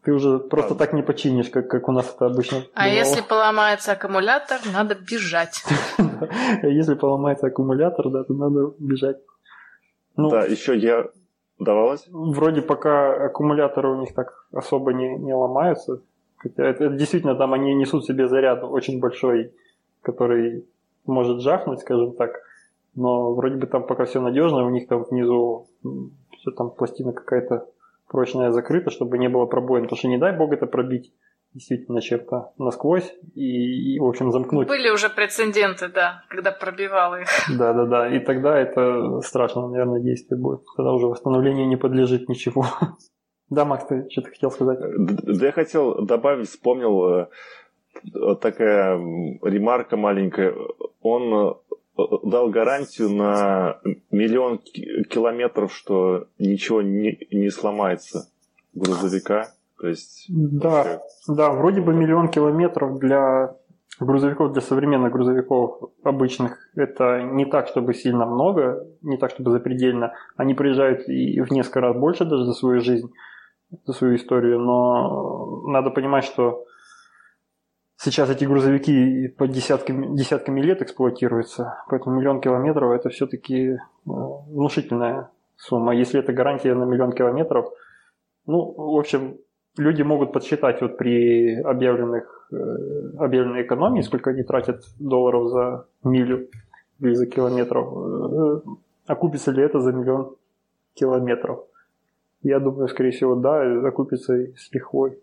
ты уже просто так не починишь, как, как у нас это обычно. А бывало. если поломается аккумулятор, надо бежать. А если поломается аккумулятор, да, то надо бежать. Ну, да, еще я давалось? Вроде пока аккумуляторы у них так особо не, не ломаются. Хотя это, это действительно там они несут себе заряд очень большой, который может жахнуть, скажем так. Но вроде бы там пока все надежно, у них там внизу все там пластина какая-то прочная закрыта, чтобы не было пробоин. Потому что не дай бог это пробить действительно чем-то насквозь и, и, в общем, замкнуть. Были уже прецеденты, да, когда пробивало их. Да, да, да. И тогда это страшное, наверное, действие будет. Тогда уже восстановлению не подлежит ничего. Да, Макс, ты что-то хотел сказать? Да я хотел добавить, вспомнил э, такая ремарка маленькая. Он э, дал гарантию на миллион километров, что ничего не, не сломается грузовика. То есть да, вообще... да, вроде бы миллион километров для грузовиков, для современных грузовиков обычных, это не так, чтобы сильно много, не так, чтобы запредельно. Они приезжают и в несколько раз больше даже за свою жизнь, за свою историю, но надо понимать, что Сейчас эти грузовики по десятками, десятками лет эксплуатируются, поэтому миллион километров это все-таки э, внушительная сумма. Если это гарантия на миллион километров, ну, в общем, люди могут подсчитать вот при объявленных, э, объявленной экономии, сколько они тратят долларов за милю или за километров, э, окупится ли это за миллион километров. Я думаю, скорее всего, да, окупится с лихвой.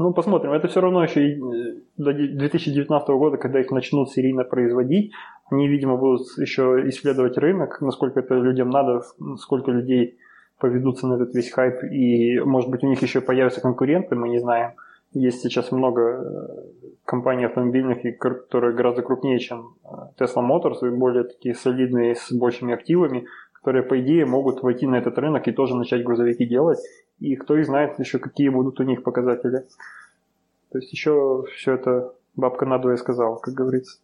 Ну, посмотрим. Это все равно еще э, до 2019 года, когда их начнут серийно производить, они, видимо, будут еще исследовать рынок, насколько это людям надо, сколько людей поведутся на этот весь хайп, и, может быть, у них еще появятся конкуренты, мы не знаем. Есть сейчас много э, компаний автомобильных, которые гораздо крупнее, чем э, Tesla Motors, и более такие солидные, с большими активами, которые, по идее, могут войти на этот рынок и тоже начать грузовики делать. И кто их знает еще, какие будут у них показатели. То есть еще все это бабка надвое сказала, как говорится.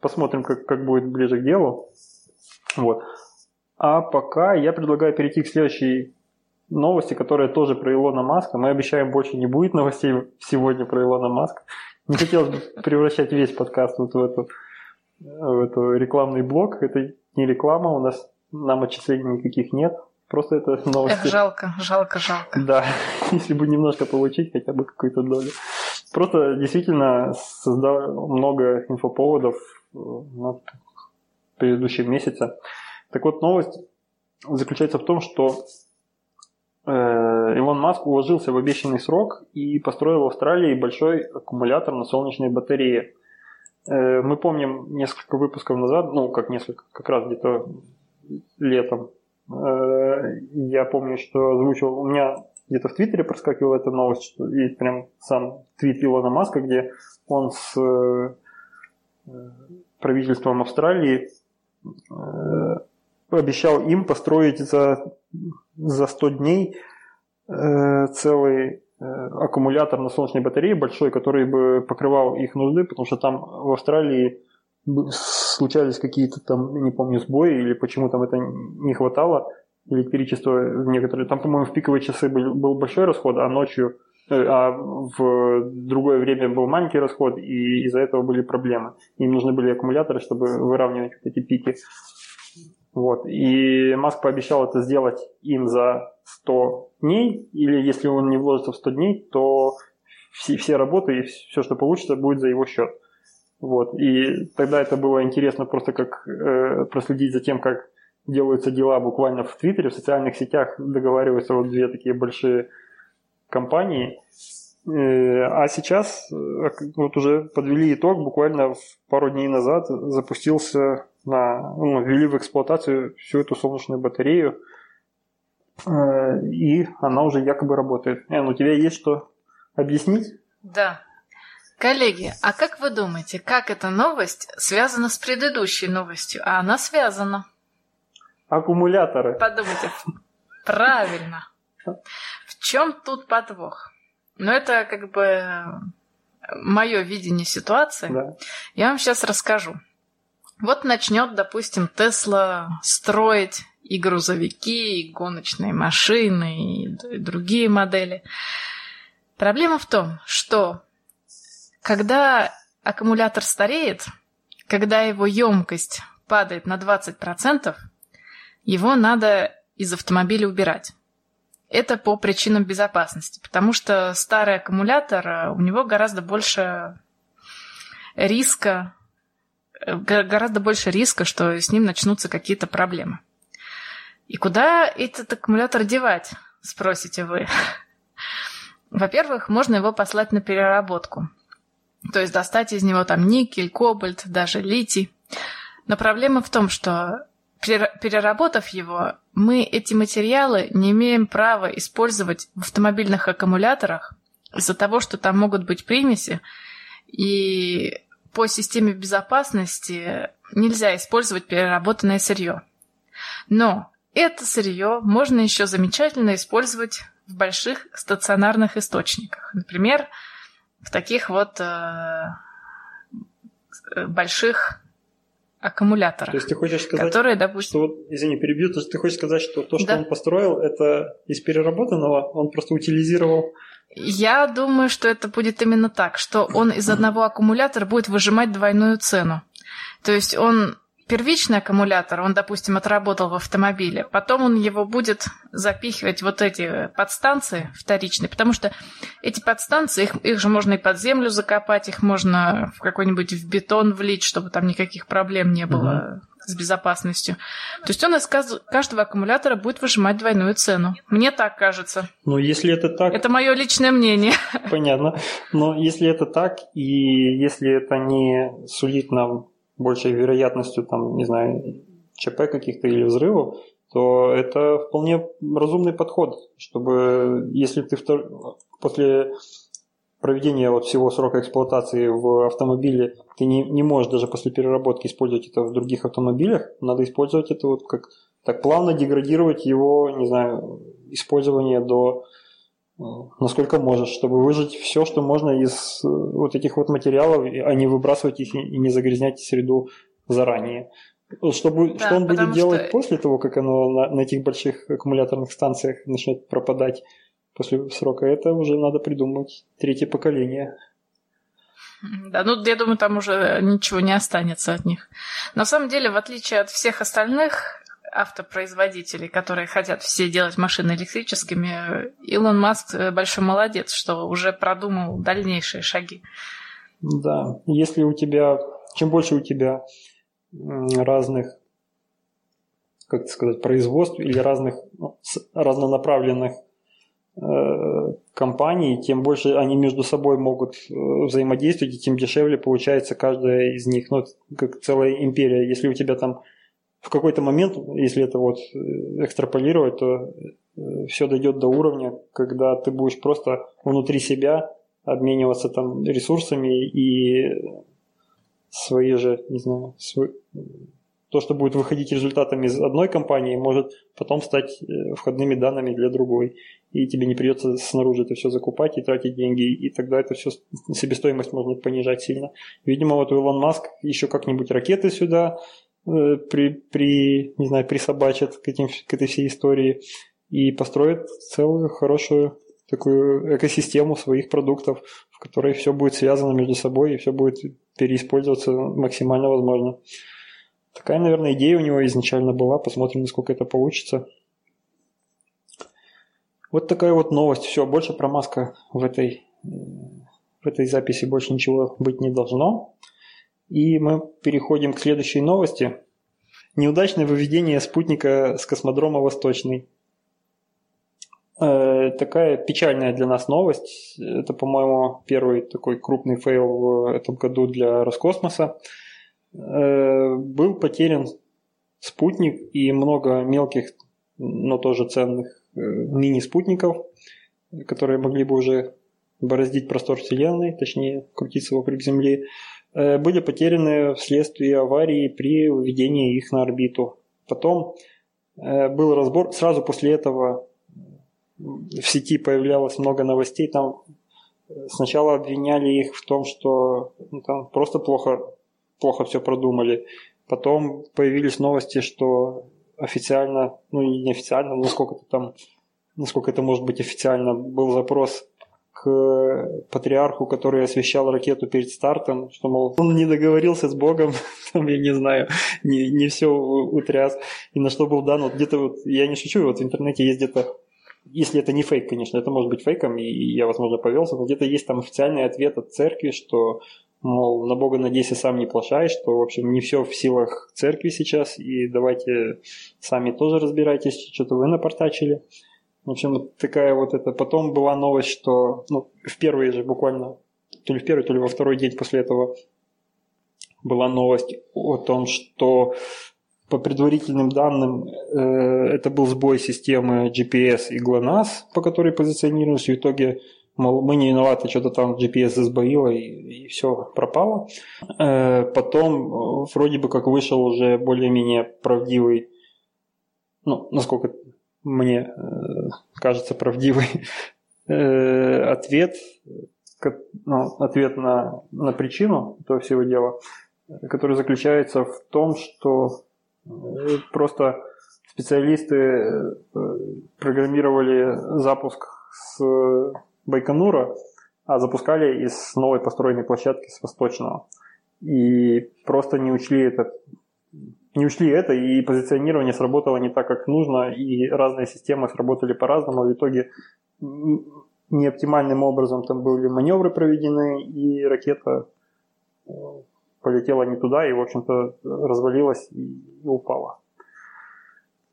Посмотрим, как, как будет ближе к делу. Вот. А пока я предлагаю перейти к следующей новости, которая тоже про Илона Маска. Мы обещаем, больше не будет новостей сегодня про Илона Маска. Не хотелось бы превращать весь подкаст вот в, эту, в эту рекламный блок. Это не реклама, у нас нам отчислений никаких нет. Просто это новости. Эх, жалко, жалко, жалко. Да, если бы немножко получить хотя бы какую-то долю. Просто действительно создал много инфоповодов э, на предыдущем месяце. Так вот, новость заключается в том, что э, Илон Маск уложился в обещанный срок и построил в Австралии большой аккумулятор на солнечной батарее. Э, мы помним несколько выпусков назад, ну как несколько, как раз где-то летом, я помню, что озвучивал, у меня где-то в Твиттере проскакивала эта новость, что и прям сам твит Илона Маска, где он с правительством Австралии обещал им построить за, за 100 дней э, целый э, аккумулятор на солнечной батарее большой, который бы покрывал их нужды, потому что там в Австралии случались какие-то там, не помню, сбои или почему там это не хватало электричества в некоторые. Там, по-моему, в пиковые часы был, был большой расход, а ночью, э, а в другое время был маленький расход, и из-за этого были проблемы. Им нужны были аккумуляторы, чтобы выравнивать вот эти пики. Вот. И Маск пообещал это сделать им за 100 дней, или если он не вложится в 100 дней, то все, все работы и все, что получится, будет за его счет. Вот. И тогда это было интересно просто как э, проследить за тем, как делаются дела буквально в Твиттере, в социальных сетях договариваются вот две такие большие компании. Э, а сейчас э, вот уже подвели итог, буквально пару дней назад запустился на, ну, ввели в эксплуатацию всю эту солнечную батарею, э, и она уже якобы работает. Эн, у тебя есть что объяснить? Да. Коллеги, а как вы думаете, как эта новость связана с предыдущей новостью? А она связана. Аккумуляторы. Подумайте. Правильно. В чем тут подвох? Ну, это как бы мое видение ситуации. Да. Я вам сейчас расскажу. Вот начнет, допустим, Тесла строить и грузовики, и гоночные машины, и другие модели. Проблема в том, что когда аккумулятор стареет, когда его емкость падает на 20%, его надо из автомобиля убирать. Это по причинам безопасности, потому что старый аккумулятор, у него гораздо больше риска гораздо больше риска, что с ним начнутся какие-то проблемы. И куда этот аккумулятор девать, спросите вы? Во-первых, можно его послать на переработку. То есть достать из него там никель, кобальт, даже литий. Но проблема в том, что переработав его, мы эти материалы не имеем права использовать в автомобильных аккумуляторах из-за того, что там могут быть примеси, и по системе безопасности нельзя использовать переработанное сырье. Но это сырье можно еще замечательно использовать в больших стационарных источниках. Например, в таких вот э, больших аккумуляторах. То есть ты хочешь сказать, которые, допустим... что вот, извини, перебью, то, ты хочешь сказать, что то, что да. он построил, это из переработанного, он просто утилизировал я думаю, что это будет именно так, что он из одного аккумулятора будет выжимать двойную цену. То есть он первичный аккумулятор, он, допустим, отработал в автомобиле, потом он его будет запихивать вот эти подстанции вторичные, потому что эти подстанции, их, их же можно и под землю закопать, их можно в какой-нибудь в бетон влить, чтобы там никаких проблем не было. с безопасностью. То есть он из каждого аккумулятора будет выжимать двойную цену. Мне так кажется. Ну, если это так... Это мое личное мнение. Понятно. Но если это так, и если это не сулит нам большей вероятностью, там, не знаю, ЧП каких-то или взрывов, то это вполне разумный подход, чтобы если ты втор... после проведения вот всего срока эксплуатации в автомобиле ты не, не можешь даже после переработки использовать это в других автомобилях, надо использовать это вот как так плавно деградировать его, не знаю, использование до насколько можешь, чтобы выжать все, что можно из э, вот этих вот материалов, а не выбрасывать их и не загрязнять среду заранее. Что, будет, да, что он будет делать что... после того, как оно на, на этих больших аккумуляторных станциях начнет пропадать после срока, это уже надо придумать третье поколение. Да, ну я думаю, там уже ничего не останется от них. На самом деле, в отличие от всех остальных автопроизводителей, которые хотят все делать машины электрическими, Илон Маск большой молодец, что уже продумал дальнейшие шаги. Да, если у тебя, чем больше у тебя разных, как сказать, производств или разных ну, разнонаправленных э, компаний, тем больше они между собой могут э, взаимодействовать, и тем дешевле получается каждая из них. Ну, как целая империя. Если у тебя там в какой-то момент, если это вот э, экстраполировать, то все дойдет до уровня, когда ты будешь просто внутри себя обмениваться там ресурсами и свои же, не знаю, свой, то, что будет выходить результатами из одной компании, может потом стать э, входными данными для другой. И тебе не придется снаружи это все закупать и тратить деньги, и тогда это все себестоимость можно понижать сильно. Видимо, вот Илон Маск еще как-нибудь ракеты сюда э, при, при, не знаю, присобачит к, этим, к этой всей истории и построит целую хорошую такую экосистему своих продуктов, в которой все будет связано между собой и все будет переиспользоваться максимально возможно. Такая, наверное, идея у него изначально была. Посмотрим, насколько это получится. Вот такая вот новость. Все, больше про Маска в этой, в этой записи больше ничего быть не должно. И мы переходим к следующей новости. Неудачное выведение спутника с космодрома Восточный. Э, такая печальная для нас новость. Это, по-моему, первый такой крупный fail в этом году для Роскосмоса. Э, был потерян спутник и много мелких, но тоже ценных э, мини-спутников, которые могли бы уже бороздить простор Вселенной, точнее крутиться вокруг Земли, были потеряны вследствие аварии при выведении их на орбиту. Потом был разбор, сразу после этого в сети появлялось много новостей, там сначала обвиняли их в том, что ну, там просто плохо, плохо все продумали. Потом появились новости, что официально, ну и неофициально, насколько там, насколько это может быть официально, был запрос к патриарху, который освещал ракету перед стартом, что, мол, он не договорился с Богом, там, я не знаю, не, не все утряс, и на что был дан, вот где-то вот, я не шучу, вот в интернете есть где-то если это не фейк, конечно, это может быть фейком, и я, возможно, повелся, но где-то есть там официальный ответ от церкви, что, мол, на Бога надейся, сам не плашай, что, в общем, не все в силах церкви сейчас, и давайте сами тоже разбирайтесь, что-то вы напортачили. В общем, такая вот это. Потом была новость, что ну, в первый же буквально, то ли в первый, то ли во второй день после этого была новость о том, что по предварительным данным, э, это был сбой системы GPS и GLONASS, по которой позиционировались. В итоге мол, мы не виноваты, что-то там GPS засбоило и, и все пропало. Э, потом э, вроде бы как вышел уже более-менее правдивый, ну, насколько мне кажется правдивый ответ, ну, ответ на, на причину этого всего дела, который заключается в том, что Просто специалисты э, программировали запуск с Байконура, а запускали из новой построенной площадки с Восточного. И просто не учли это, не учли это, и позиционирование сработало не так, как нужно, и разные системы сработали по-разному. В итоге неоптимальным образом там были маневры проведены, и ракета полетела не туда и, в общем-то, развалилась и упала.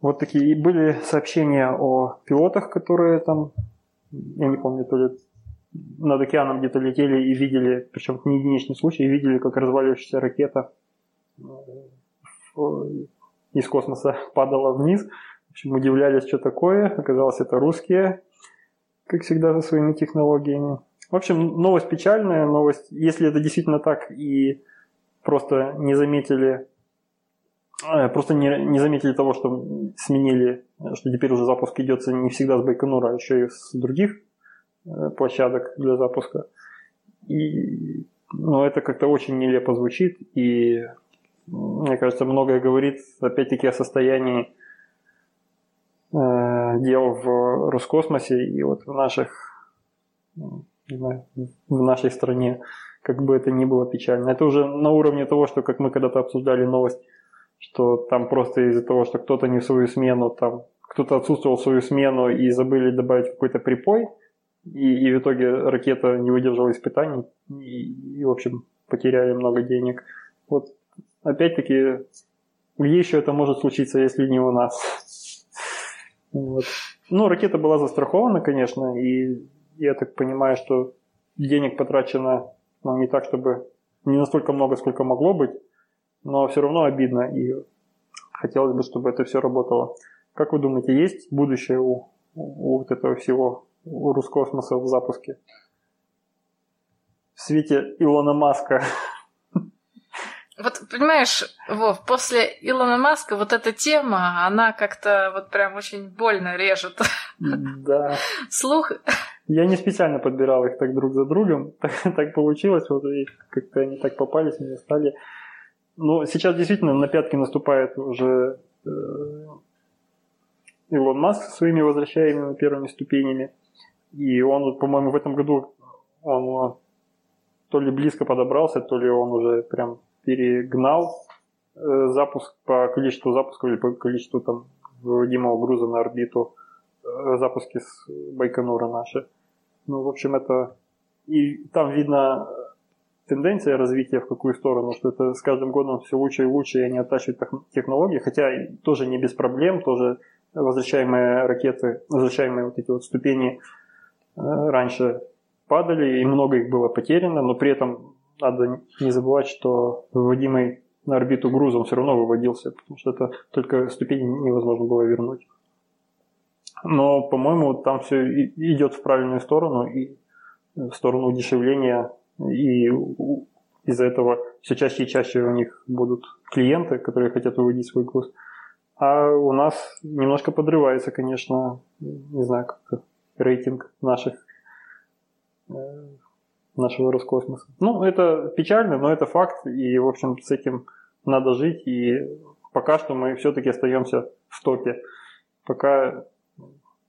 Вот такие были сообщения о пилотах, которые там, я не помню, то ли над океаном где-то летели и видели, причем не единичный случай, и видели, как разваливающаяся ракета из космоса падала вниз. В общем, удивлялись, что такое. Оказалось, это русские, как всегда, со своими технологиями. В общем, новость печальная, новость, если это действительно так и просто не заметили э, просто не, не заметили того, что сменили, что теперь уже запуск идется не всегда с Байконура, а еще и с других э, площадок для запуска. И, ну, это как-то очень нелепо звучит, и мне кажется, многое говорит опять-таки о состоянии э, дел в Роскосмосе и вот в наших, в нашей стране, как бы это ни было печально. Это уже на уровне того, что как мы когда-то обсуждали новость, что там просто из-за того, что кто-то не в свою смену, там кто-то отсутствовал в свою смену и забыли добавить какой-то припой, и, и в итоге ракета не выдержала испытаний, и, и, в общем, потеряли много денег. Вот опять-таки, где еще это может случиться, если не у нас? Вот. Ну, ракета была застрахована, конечно, и я так понимаю, что денег потрачено ну, не так, чтобы не настолько много, сколько могло быть, но все равно обидно, и хотелось бы, чтобы это все работало. Как вы думаете, есть будущее у, у вот этого всего, у Роскосмоса в запуске? В свете Илона Маска вот, понимаешь, Вов, после Илона Маска вот эта тема, она как-то вот прям очень больно режет. Да. Слух. Я не специально подбирал их так друг за другом. Так, так получилось, вот и как-то они так попались, мне стали. Но сейчас действительно на пятки наступает уже э, Илон Маск со своими возвращаемыми первыми ступенями. И он, по-моему, в этом году он то ли близко подобрался, то ли он уже прям перегнал э, запуск по количеству запусков или по количеству там выводимого груза на орбиту э, запуски с Байконура наши. Ну, в общем, это... И там видно тенденция развития в какую сторону, что это с каждым годом все лучше и лучше, и они оттачивают технологии, хотя тоже не без проблем, тоже возвращаемые ракеты, возвращаемые вот эти вот ступени э, раньше падали, и много их было потеряно, но при этом надо не забывать, что выводимый на орбиту грузом все равно выводился, потому что это только ступени невозможно было вернуть. Но, по-моему, там все идет в правильную сторону, и в сторону удешевления, и из-за этого все чаще и чаще у них будут клиенты, которые хотят выводить свой груз. А у нас немножко подрывается, конечно, не знаю, как рейтинг наших э, нашего Роскосмоса. Ну, это печально, но это факт, и, в общем, с этим надо жить, и пока что мы все-таки остаемся в топе. Пока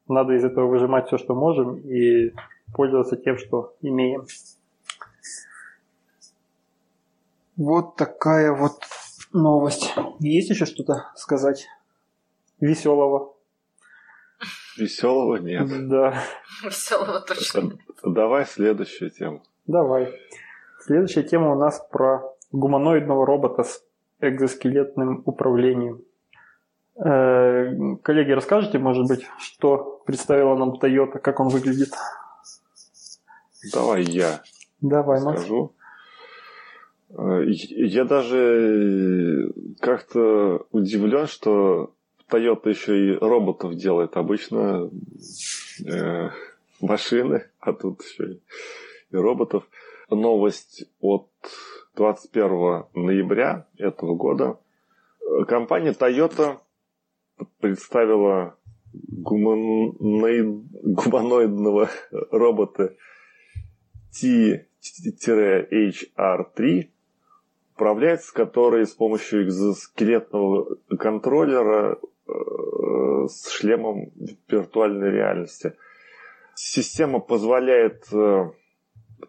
надо из этого выжимать все, что можем, и пользоваться тем, что имеем. Вот такая вот новость. Есть еще что-то сказать веселого? Веселого нет. Да. Веселого точно. Давай следующую тему. Давай. Следующая тема у нас про гуманоидного робота с экзоскелетным управлением. Э, коллеги, расскажите, может быть, что представила нам Toyota, как он выглядит? Давай я Давай, скажу. Макс. Э, я даже как-то удивлен, что Toyota еще и роботов делает. Обычно э, машины, а тут еще и и роботов. Новость от 21 ноября этого года. Компания Toyota представила гуманоид, гуманоидного робота T-HR3, управляется который с помощью экзоскелетного контроллера э, с шлемом виртуальной реальности. Система позволяет э,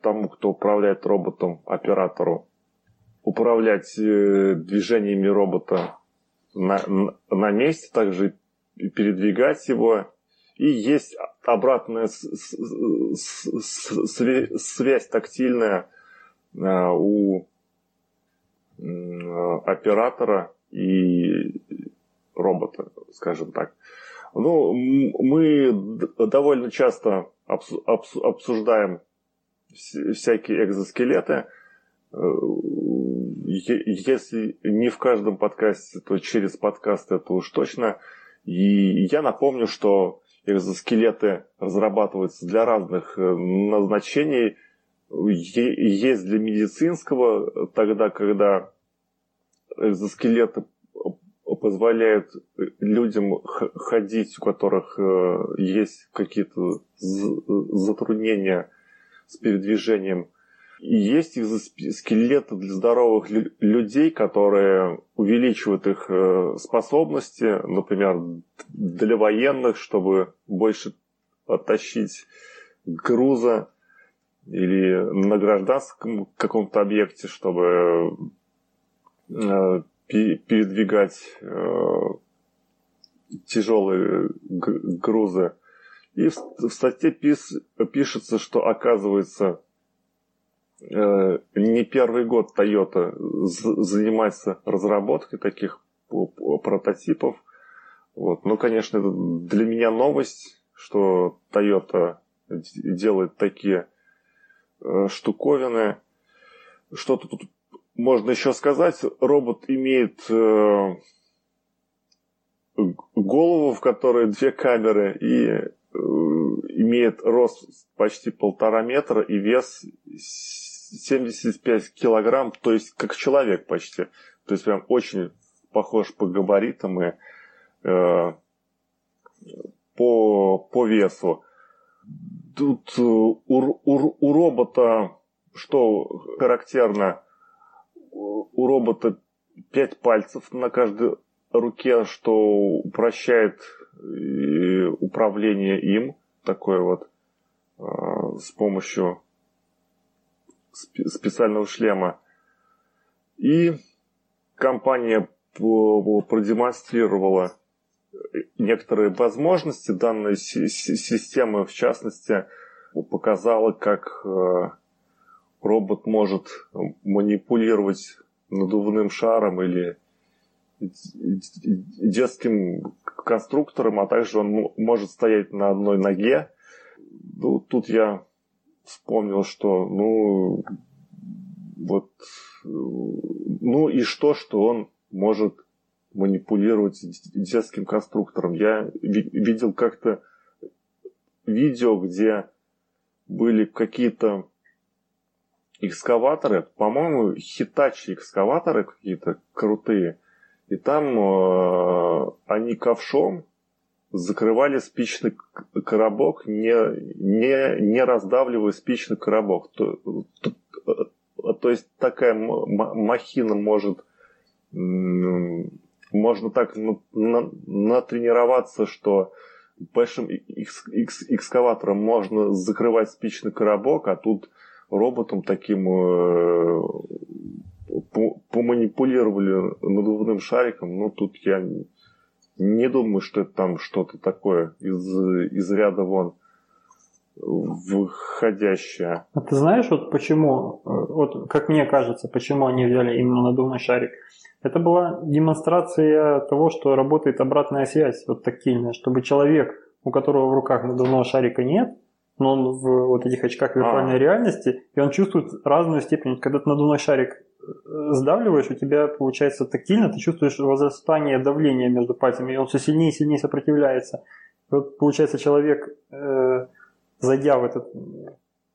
тому, кто управляет роботом, оператору, управлять э, движениями робота на, на месте, также передвигать его. И есть обратная связь тактильная э, у оператора и робота, скажем так. Ну, мы довольно часто обсуждаем всякие экзоскелеты. Э, если не в каждом подкасте, то через подкаст это уж точно. И я напомню, что экзоскелеты разрабатываются для разных э, назначений. Есть для медицинского, тогда, когда экзоскелеты позволяют людям ходить, у которых э, есть какие-то затруднения с передвижением. И есть скелеты для здоровых людей, которые увеличивают их э, способности, например, для военных, чтобы больше оттащить груза или на гражданском каком-то объекте, чтобы э, передвигать э, тяжелые грузы. И в, в статье пис, пишется, что оказывается э, не первый год Toyota занимается разработкой таких прототипов. Вот. Ну, конечно, это для меня новость, что Toyota делает такие э, штуковины. Что-то тут можно еще сказать, робот имеет э, голову, в которой две камеры, и имеет рост почти полтора метра и вес 75 килограмм, то есть как человек почти. То есть прям очень похож по габаритам и э, по, по весу. Тут э, у, у, у робота, что характерно, у робота пять пальцев на каждой руке, что упрощает управление им. Такое вот а, с помощью специального шлема. И компания продемонстрировала некоторые возможности данной системы, в частности, показала, как а, робот может манипулировать надувным шаром или детским конструктором, а также он может стоять на одной ноге. Ну, тут я вспомнил, что, ну, вот, ну и что, что он может манипулировать детским конструктором. Я видел как-то видео, где были какие-то экскаваторы, по-моему, хитачи экскаваторы какие-то крутые. И там э, они ковшом закрывали спичный коробок, не, не, не раздавливая спичный коробок. То, то, э, то есть такая махина может можно так натренироваться, что большим экскаватором можно закрывать спичный коробок, а тут роботом таким э, поманипулировали надувным шариком, но тут я не думаю, что это там что-то такое из, из ряда вон выходящее. А ты знаешь, вот почему, вот как мне кажется, почему они взяли именно надувной шарик? Это была демонстрация того, что работает обратная связь, вот тактильная, чтобы человек, у которого в руках надувного шарика нет, но он в вот этих очках виртуальной а. реальности, и он чувствует разную степень. Когда ты надувной шарик сдавливаешь, у тебя получается тактильно, ты чувствуешь возрастание давления между пальцами, и он все сильнее и сильнее сопротивляется. Вот получается человек, э, зайдя в этот,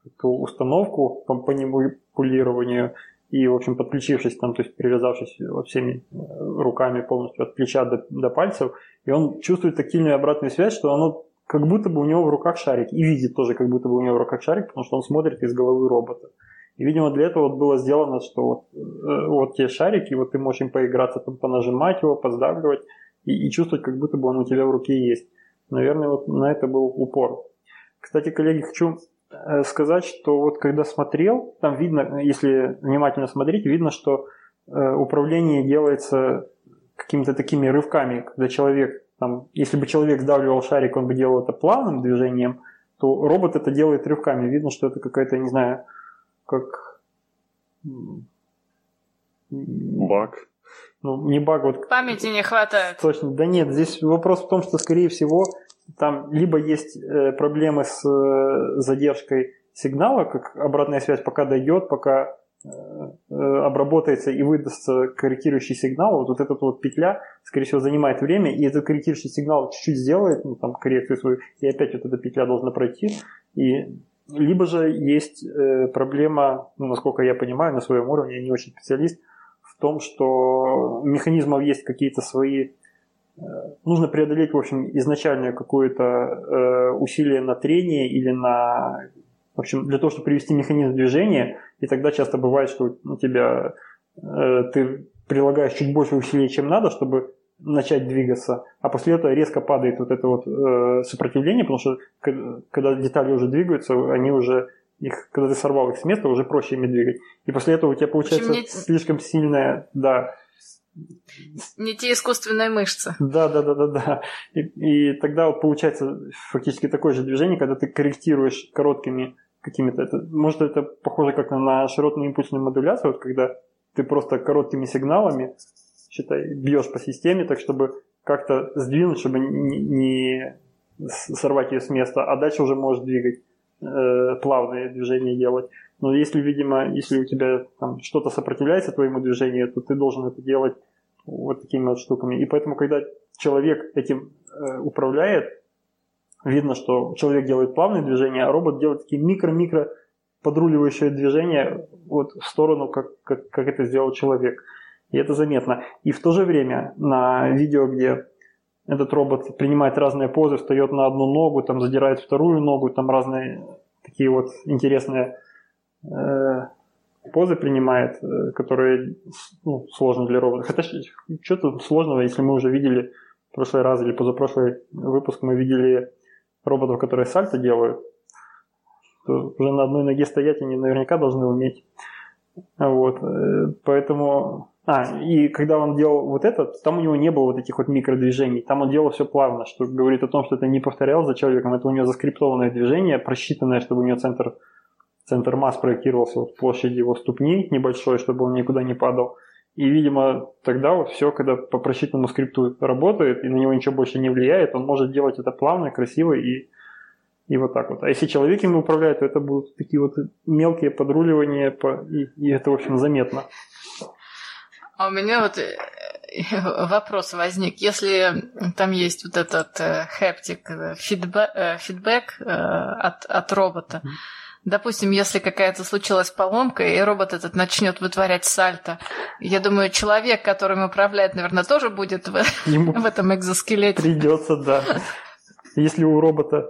эту установку по, по манипулированию и, в общем, подключившись там, то есть привязавшись всеми э, руками полностью от плеча до, до пальцев, и он чувствует тактильную обратную связь, что оно как будто бы у него в руках шарик. И видит тоже, как будто бы у него в руках шарик, потому что он смотрит из головы робота. И, видимо, для этого вот было сделано, что вот, э, вот те шарики, вот ты можешь им поиграться, там, понажимать его, поздавливать и, и чувствовать, как будто бы он у тебя в руке есть. Наверное, вот на это был упор. Кстати, коллеги, хочу э, сказать, что вот когда смотрел, там видно, если внимательно смотреть, видно, что э, управление делается какими-то такими рывками, когда человек там, если бы человек сдавливал шарик, он бы делал это плавным движением, то робот это делает рывками. Видно, что это какая-то, не знаю, как Баг. Ну, не баг, вот... Памяти не хватает. Точно. Да нет, здесь вопрос в том, что, скорее всего, там либо есть э, проблемы с э, задержкой сигнала, как обратная связь пока дойдет, пока э, э, обработается и выдастся корректирующий сигнал, вот, вот эта вот петля, скорее всего, занимает время, и этот корректирующий сигнал чуть-чуть сделает, ну, там, коррекцию свою, и опять вот эта петля должна пройти, и либо же есть э, проблема, ну, насколько я понимаю, на своем уровне, я не очень специалист, в том, что механизмов есть какие-то свои э, нужно преодолеть, в общем, изначальное какое-то э, усилие на трение или на... В общем, для того, чтобы привести механизм движения, и тогда часто бывает, что у тебя ты прилагаешь чуть больше усилий, чем надо, чтобы начать двигаться, а после этого резко падает вот это вот э, сопротивление, потому что когда детали уже двигаются, они уже их, когда ты сорвал их с места, уже проще ими двигать. И после этого у тебя получается общем, не... слишком сильная, да. Не те искусственные мышцы. Да, да, да, да, да. И, и тогда вот получается фактически такое же движение, когда ты корректируешь короткими какими-то. Это, может, это похоже как на широтную импульсную модуляцию, вот когда ты просто короткими сигналами, считай, бьешь по системе, так чтобы как-то сдвинуть, чтобы не, сорвать ее с места, а дальше уже можешь двигать э, плавные движения делать. Но если, видимо, если у тебя там что-то сопротивляется твоему движению, то ты должен это делать вот такими вот штуками. И поэтому, когда человек этим э, управляет, видно, что человек делает плавные движения, а робот делает такие микро-микро подруливающие движения вот в сторону, как, как, как это сделал человек. И это заметно. И в то же время на видео, где этот робот принимает разные позы, встает на одну ногу, там задирает вторую ногу, там разные такие вот интересные э, позы принимает, э, которые ну, сложны для робота. Хотя что тут сложного, если мы уже видели в прошлый раз или позапрошлый выпуск, мы видели роботов, которые сальто делают, то уже на одной ноге стоять они наверняка должны уметь. Вот. Э, поэтому а, и когда он делал вот это, там у него не было вот этих вот микродвижений, там он делал все плавно, что говорит о том, что это не повторял за человеком, это у него заскриптованное движение, просчитанное, чтобы у него центр, центр масс проектировался вот площадь его ступней небольшой, чтобы он никуда не падал. И, видимо, тогда вот все, когда по просчитанному скрипту работает, и на него ничего больше не влияет, он может делать это плавно, красиво и, и вот так вот. А если человек им управляет, то это будут такие вот мелкие подруливания, по, и, и это, в общем, заметно. А у меня вот э, вопрос возник. Если там есть вот этот хэптик, фидбэк, фидбэк от, от робота, Допустим, если какая-то случилась поломка, и робот этот начнет вытворять сальто, я думаю, человек, которым управляет, наверное, тоже будет в, Ему в этом экзоскелете. Придется, да. Если у робота,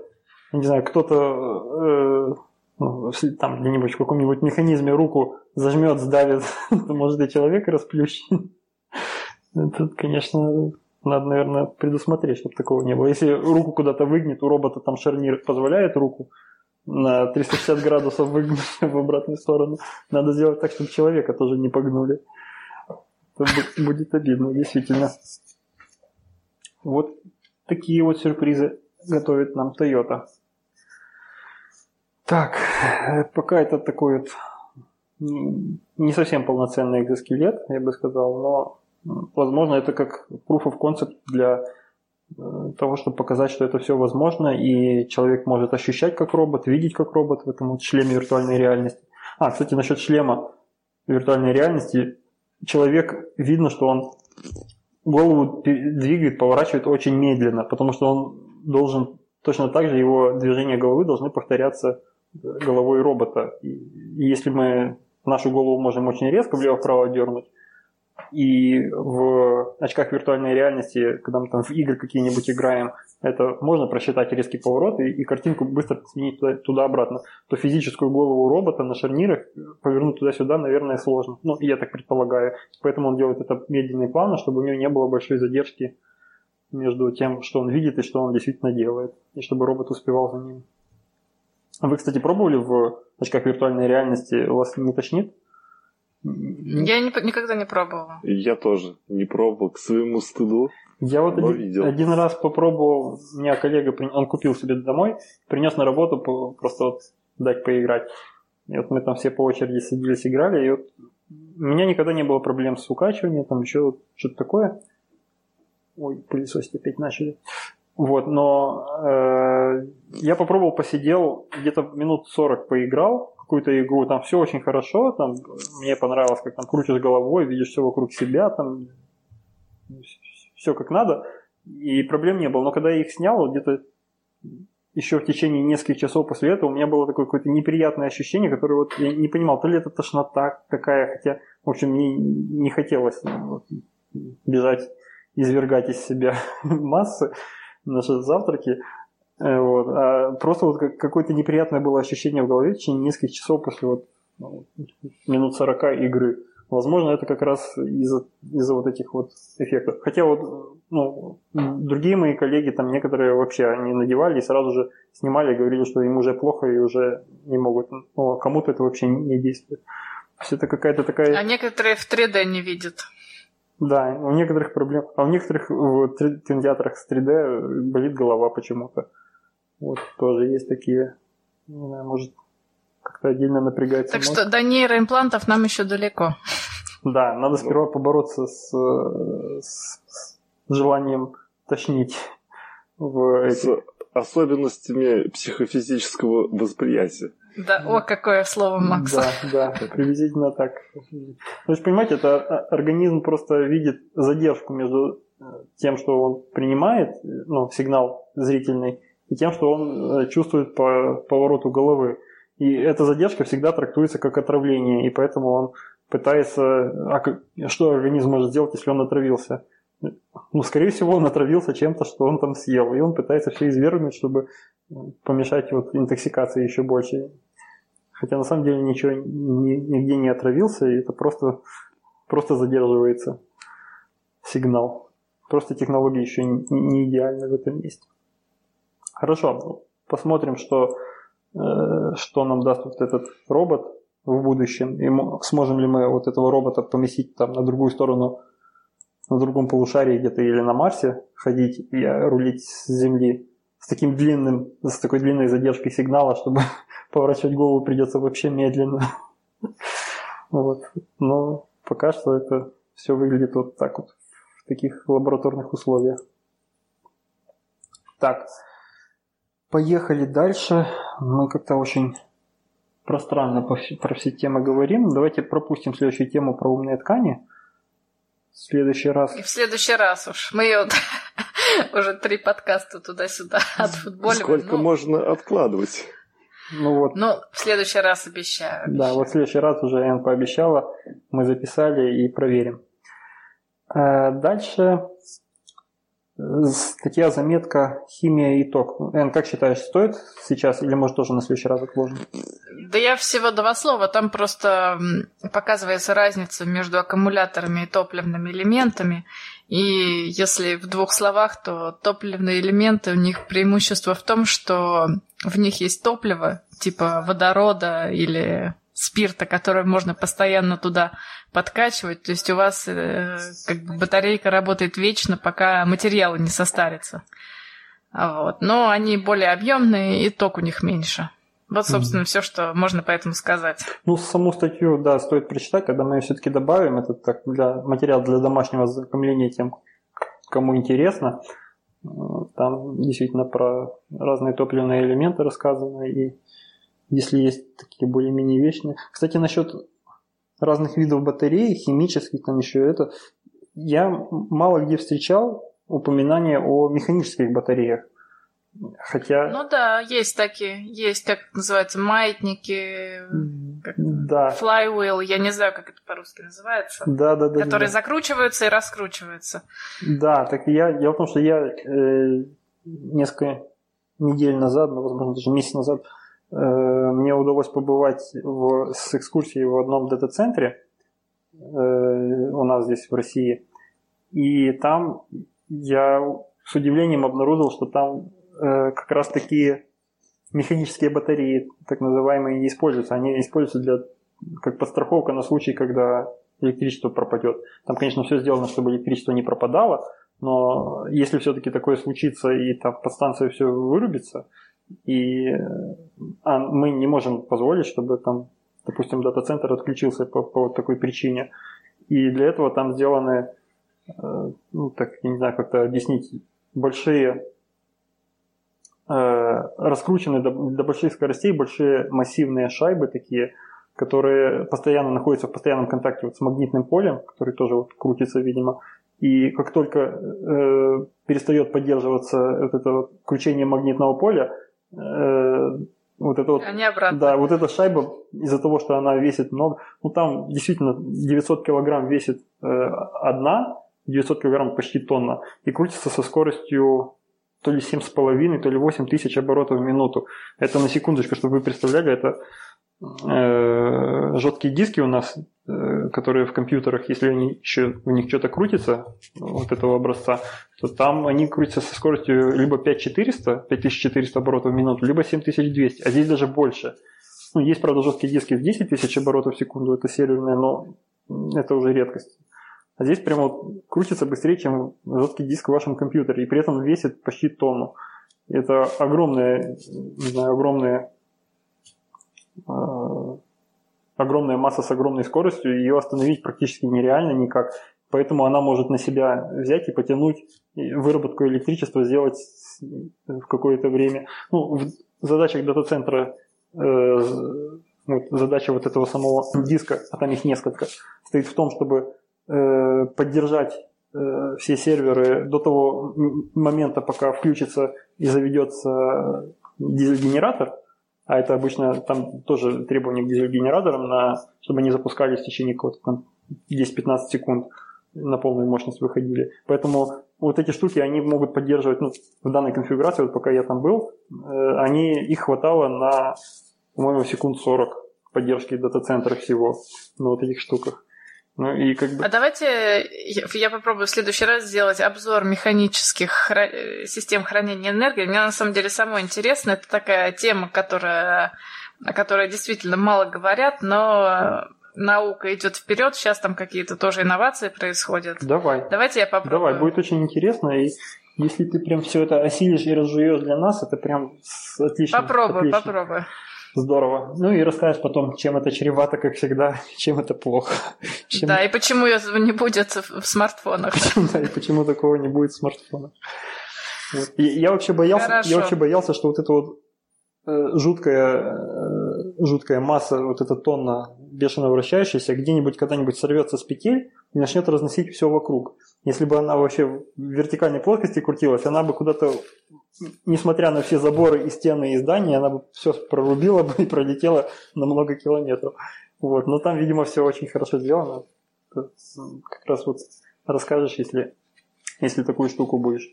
не знаю, кто-то э, ну, там где-нибудь в каком-нибудь механизме руку зажмет, сдавит, то может и человека расплющит. Тут, конечно, надо, наверное, предусмотреть, чтобы такого не было. Если руку куда-то выгнет, у робота там шарнир позволяет руку на 360 градусов выгнуть в обратную сторону. Надо сделать так, чтобы человека тоже не погнули. Это будет обидно, действительно. Вот такие вот сюрпризы готовит нам Toyota. Так, э, пока это такой вот не совсем полноценный экзоскелет, я бы сказал, но возможно это как proof of concept для э, того, чтобы показать, что это все возможно, и человек может ощущать как робот, видеть как робот в этом вот шлеме виртуальной реальности. А, кстати, насчет шлема виртуальной реальности, человек, видно, что он голову двигает, поворачивает очень медленно, потому что он должен, точно так же его движения головы должны повторяться головой робота. И если мы нашу голову можем очень резко влево-вправо дернуть, и в очках виртуальной реальности, когда мы там в игры какие-нибудь играем, это можно просчитать резкий поворот и, и картинку быстро сменить туда-обратно, то физическую голову робота на шарнирах повернуть туда-сюда, наверное, сложно. Ну, я так предполагаю. Поэтому он делает это медленно и плавно, чтобы у него не было большой задержки между тем, что он видит и что он действительно делает, и чтобы робот успевал за ним. Вы, кстати, пробовали в очках виртуальной реальности? У вас не тошнит? Я не, никогда не пробовала. Я тоже не пробовал, к своему стыду. Я вот один, видел. один раз попробовал, у меня коллега, он купил себе домой, принес на работу просто вот дать поиграть. И вот мы там все по очереди садились, играли, и вот У меня никогда не было проблем с укачиванием, там еще что-то такое. Ой, пылесосить опять начали. Вот, но э, я попробовал, посидел, где-то минут 40 поиграл какую-то игру, там все очень хорошо, там мне понравилось, как там крутишь головой, видишь все вокруг себя, там все как надо, и проблем не было. Но когда я их снял, где-то еще в течение нескольких часов после этого у меня было такое какое-то неприятное ощущение, которое вот я не понимал, то ли это тошнота такая, хотя, в общем, мне не хотелось вот, бежать, извергать из себя массы наши завтраки. Э, вот. А просто вот какое-то неприятное было ощущение в голове в течение нескольких часов после вот ну, минут 40 игры. Возможно, это как раз из-за из вот этих вот эффектов. Хотя вот ну, другие мои коллеги, там некоторые вообще они надевали и сразу же снимали говорили, что им уже плохо и уже не могут. Ну, а кому-то это вообще не действует. То есть это какая-то такая... А некоторые в 3D не видят. Да, у некоторых проблем. А у некоторых в кинотеатрах с 3D болит голова почему-то. Вот тоже есть такие, не знаю, может, как-то отдельно напрягается. Так мозг. что до нейроимплантов нам еще далеко. Да, надо сперва побороться с, с, с желанием тошнить в эти... С особенностями психофизического восприятия. Да, о, какое слово, Макс. Да, да, приблизительно так. То есть, понимаете, это организм просто видит задержку между э, тем, что он принимает, ну, сигнал зрительный, и тем, что он э, чувствует по повороту головы. И эта задержка всегда трактуется как отравление, и поэтому он пытается... А что организм может сделать, если он отравился? Ну, скорее всего, он отравился чем-то, что он там съел, и он пытается все извергнуть, чтобы помешать вот интоксикации еще больше. Хотя на самом деле ничего нигде не отравился, и это просто, просто задерживается сигнал. Просто технология еще не идеальна в этом месте. Хорошо, посмотрим, что Э, что нам даст вот этот робот в будущем, и сможем ли мы вот этого робота поместить там на другую сторону, на другом полушарии где-то или на Марсе ходить и рулить с Земли с таким длинным, с такой длинной задержкой сигнала, чтобы поворачивать голову придется вообще медленно. Вот. Но пока что это все выглядит вот так вот в таких лабораторных условиях. Так, Поехали дальше. Мы как-то очень пространно про все темы говорим. Давайте пропустим следующую тему про умные ткани. В следующий раз. И в следующий раз уж. Мы ее уже три подкаста туда-сюда отфутболиваем. Сколько ну... можно откладывать? Ну вот. Ну, в следующий раз обещаю. обещаю. Да, вот в следующий раз уже Эн пообещала. Мы записали и проверим. Э, дальше Статья, заметка, химия и ток. Эн, как считаешь, стоит сейчас или может тоже на следующий раз отложим? Да я всего два слова. Там просто показывается разница между аккумуляторами и топливными элементами. И если в двух словах, то топливные элементы, у них преимущество в том, что в них есть топливо, типа водорода или спирта, который можно постоянно туда подкачивать. То есть у вас э, как бы батарейка работает вечно, пока материалы не состарятся. Вот. Но они более объемные, и ток у них меньше. Вот, собственно, mm-hmm. все, что можно по этому сказать. Ну, саму статью, да, стоит прочитать, когда мы ее все-таки добавим. Это так для материал для домашнего закомления тем, кому интересно. Там действительно про разные топливные элементы рассказано, и если есть такие более-менее вечные. Кстати, насчет разных видов батарей, химических, там еще это, я мало где встречал упоминания о механических батареях. Хотя... Ну да, есть такие. Есть, как называется, маятники, как да. flywheel, я не знаю, как это по-русски называется. Да, да, да. Которые да. закручиваются и раскручиваются. Да, так я, дело в том, что я э, несколько недель назад, ну, возможно, даже месяц назад, Э, мне удалось побывать в, с экскурсией в одном дата-центре э, у нас здесь в России. И там я с удивлением обнаружил, что там э, как раз такие механические батареи, так называемые, не используются. Они используются для, как подстраховка на случай, когда электричество пропадет. Там, конечно, все сделано, чтобы электричество не пропадало, но если все-таки такое случится и там подстанция все вырубится, и а мы не можем позволить, чтобы там допустим, дата-центр отключился по, по вот такой причине. И для этого там сделаны, э, ну, так, я не знаю, как-то объяснить, большие, э, раскрученные до, до больших скоростей, большие массивные шайбы такие, которые постоянно находятся в постоянном контакте вот с магнитным полем, который тоже вот крутится, видимо. И как только э, перестает поддерживаться вот это вот кручение магнитного поля, э, вот это вот, Они обратно. да, вот эта шайба из-за того, что она весит много, ну там действительно 900 килограмм весит э, одна, 900 килограмм почти тонна, и крутится со скоростью то ли 7,5, то ли 8 тысяч оборотов в минуту. Это на секундочку, чтобы вы представляли, это э, жесткие диски у нас, э, которые в компьютерах, если они еще у них что-то крутится, вот этого образца, то там они крутятся со скоростью либо 5400, 5400 оборотов в минуту, либо 7200, а здесь даже больше. Ну, есть, правда, жесткие диски в 10 тысяч оборотов в секунду, это серверные, но это уже редкость. А здесь прямо вот крутится быстрее, чем жесткий диск в вашем компьютере, и при этом весит почти тонну. Это огромные, не знаю, огромные огромная масса с огромной скоростью, ее остановить практически нереально никак. Поэтому она может на себя взять и потянуть выработку электричества, сделать в какое-то время. Ну, в задачах дата-центра э, вот, задача вот этого самого диска, а там их несколько, стоит в том, чтобы э, поддержать э, все серверы до того момента, пока включится и заведется дизель-генератор, а это обычно там тоже требования к дизель-генераторам, на, чтобы они запускались в течение какого-то 10-15 секунд на полную мощность выходили. Поэтому вот эти штуки, они могут поддерживать, ну, в данной конфигурации, вот пока я там был, э, они, их хватало на, по-моему, секунд 40 поддержки дата-центра всего на вот этих штуках. Ну и как бы... А давайте я, попробую в следующий раз сделать обзор механических хра... систем хранения энергии. Мне на самом деле самое интересно, это такая тема, которая, о которой действительно мало говорят, но наука идет вперед, сейчас там какие-то тоже инновации происходят. Давай. Давайте я попробую. Давай, будет очень интересно. И если ты прям все это осилишь и разжуешь для нас, это прям отлично. Попробую, отлично. попробую. Здорово. Ну и расскажешь потом, чем это чревато, как всегда, чем это плохо. Чем... Да, и почему этого не будет в смартфонах. Да, и почему такого не будет в смартфонах. Вот. Я, я, вообще боялся, Хорошо. я вообще боялся, что вот эта вот э, жуткая, э, жуткая масса, вот эта тонна бешено вращающаяся, где-нибудь когда-нибудь сорвется с петель и начнет разносить все вокруг. Если бы она вообще в вертикальной плоскости крутилась, она бы куда-то, несмотря на все заборы и стены и здания, она бы все прорубила бы и пролетела на много километров. Вот. Но там, видимо, все очень хорошо сделано. Как раз вот расскажешь, если, если такую штуку будешь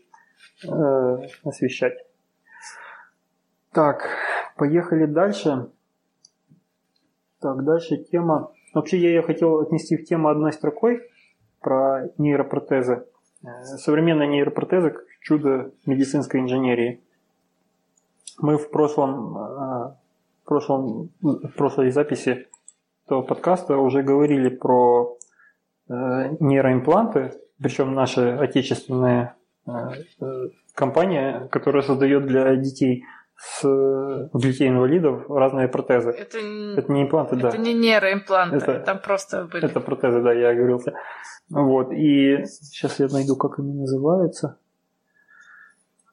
э, освещать. Так, поехали дальше. Так, дальше тема. Вообще я ее хотел отнести в тему одной строкой про нейропротезы. Э, Современные нейропротезы как чудо медицинской инженерии. Мы в прошлом, э, в прошлом, в прошлой записи этого подкаста уже говорили про э, нейроимпланты, причем наша отечественная компания, которая создает для детей с для детей инвалидов разные протезы. Это, Это не импланты, да. это не нейроимпланты, Это- там просто были. Это протезы, да, я оговорился. Вот, и сейчас я найду, как они называются.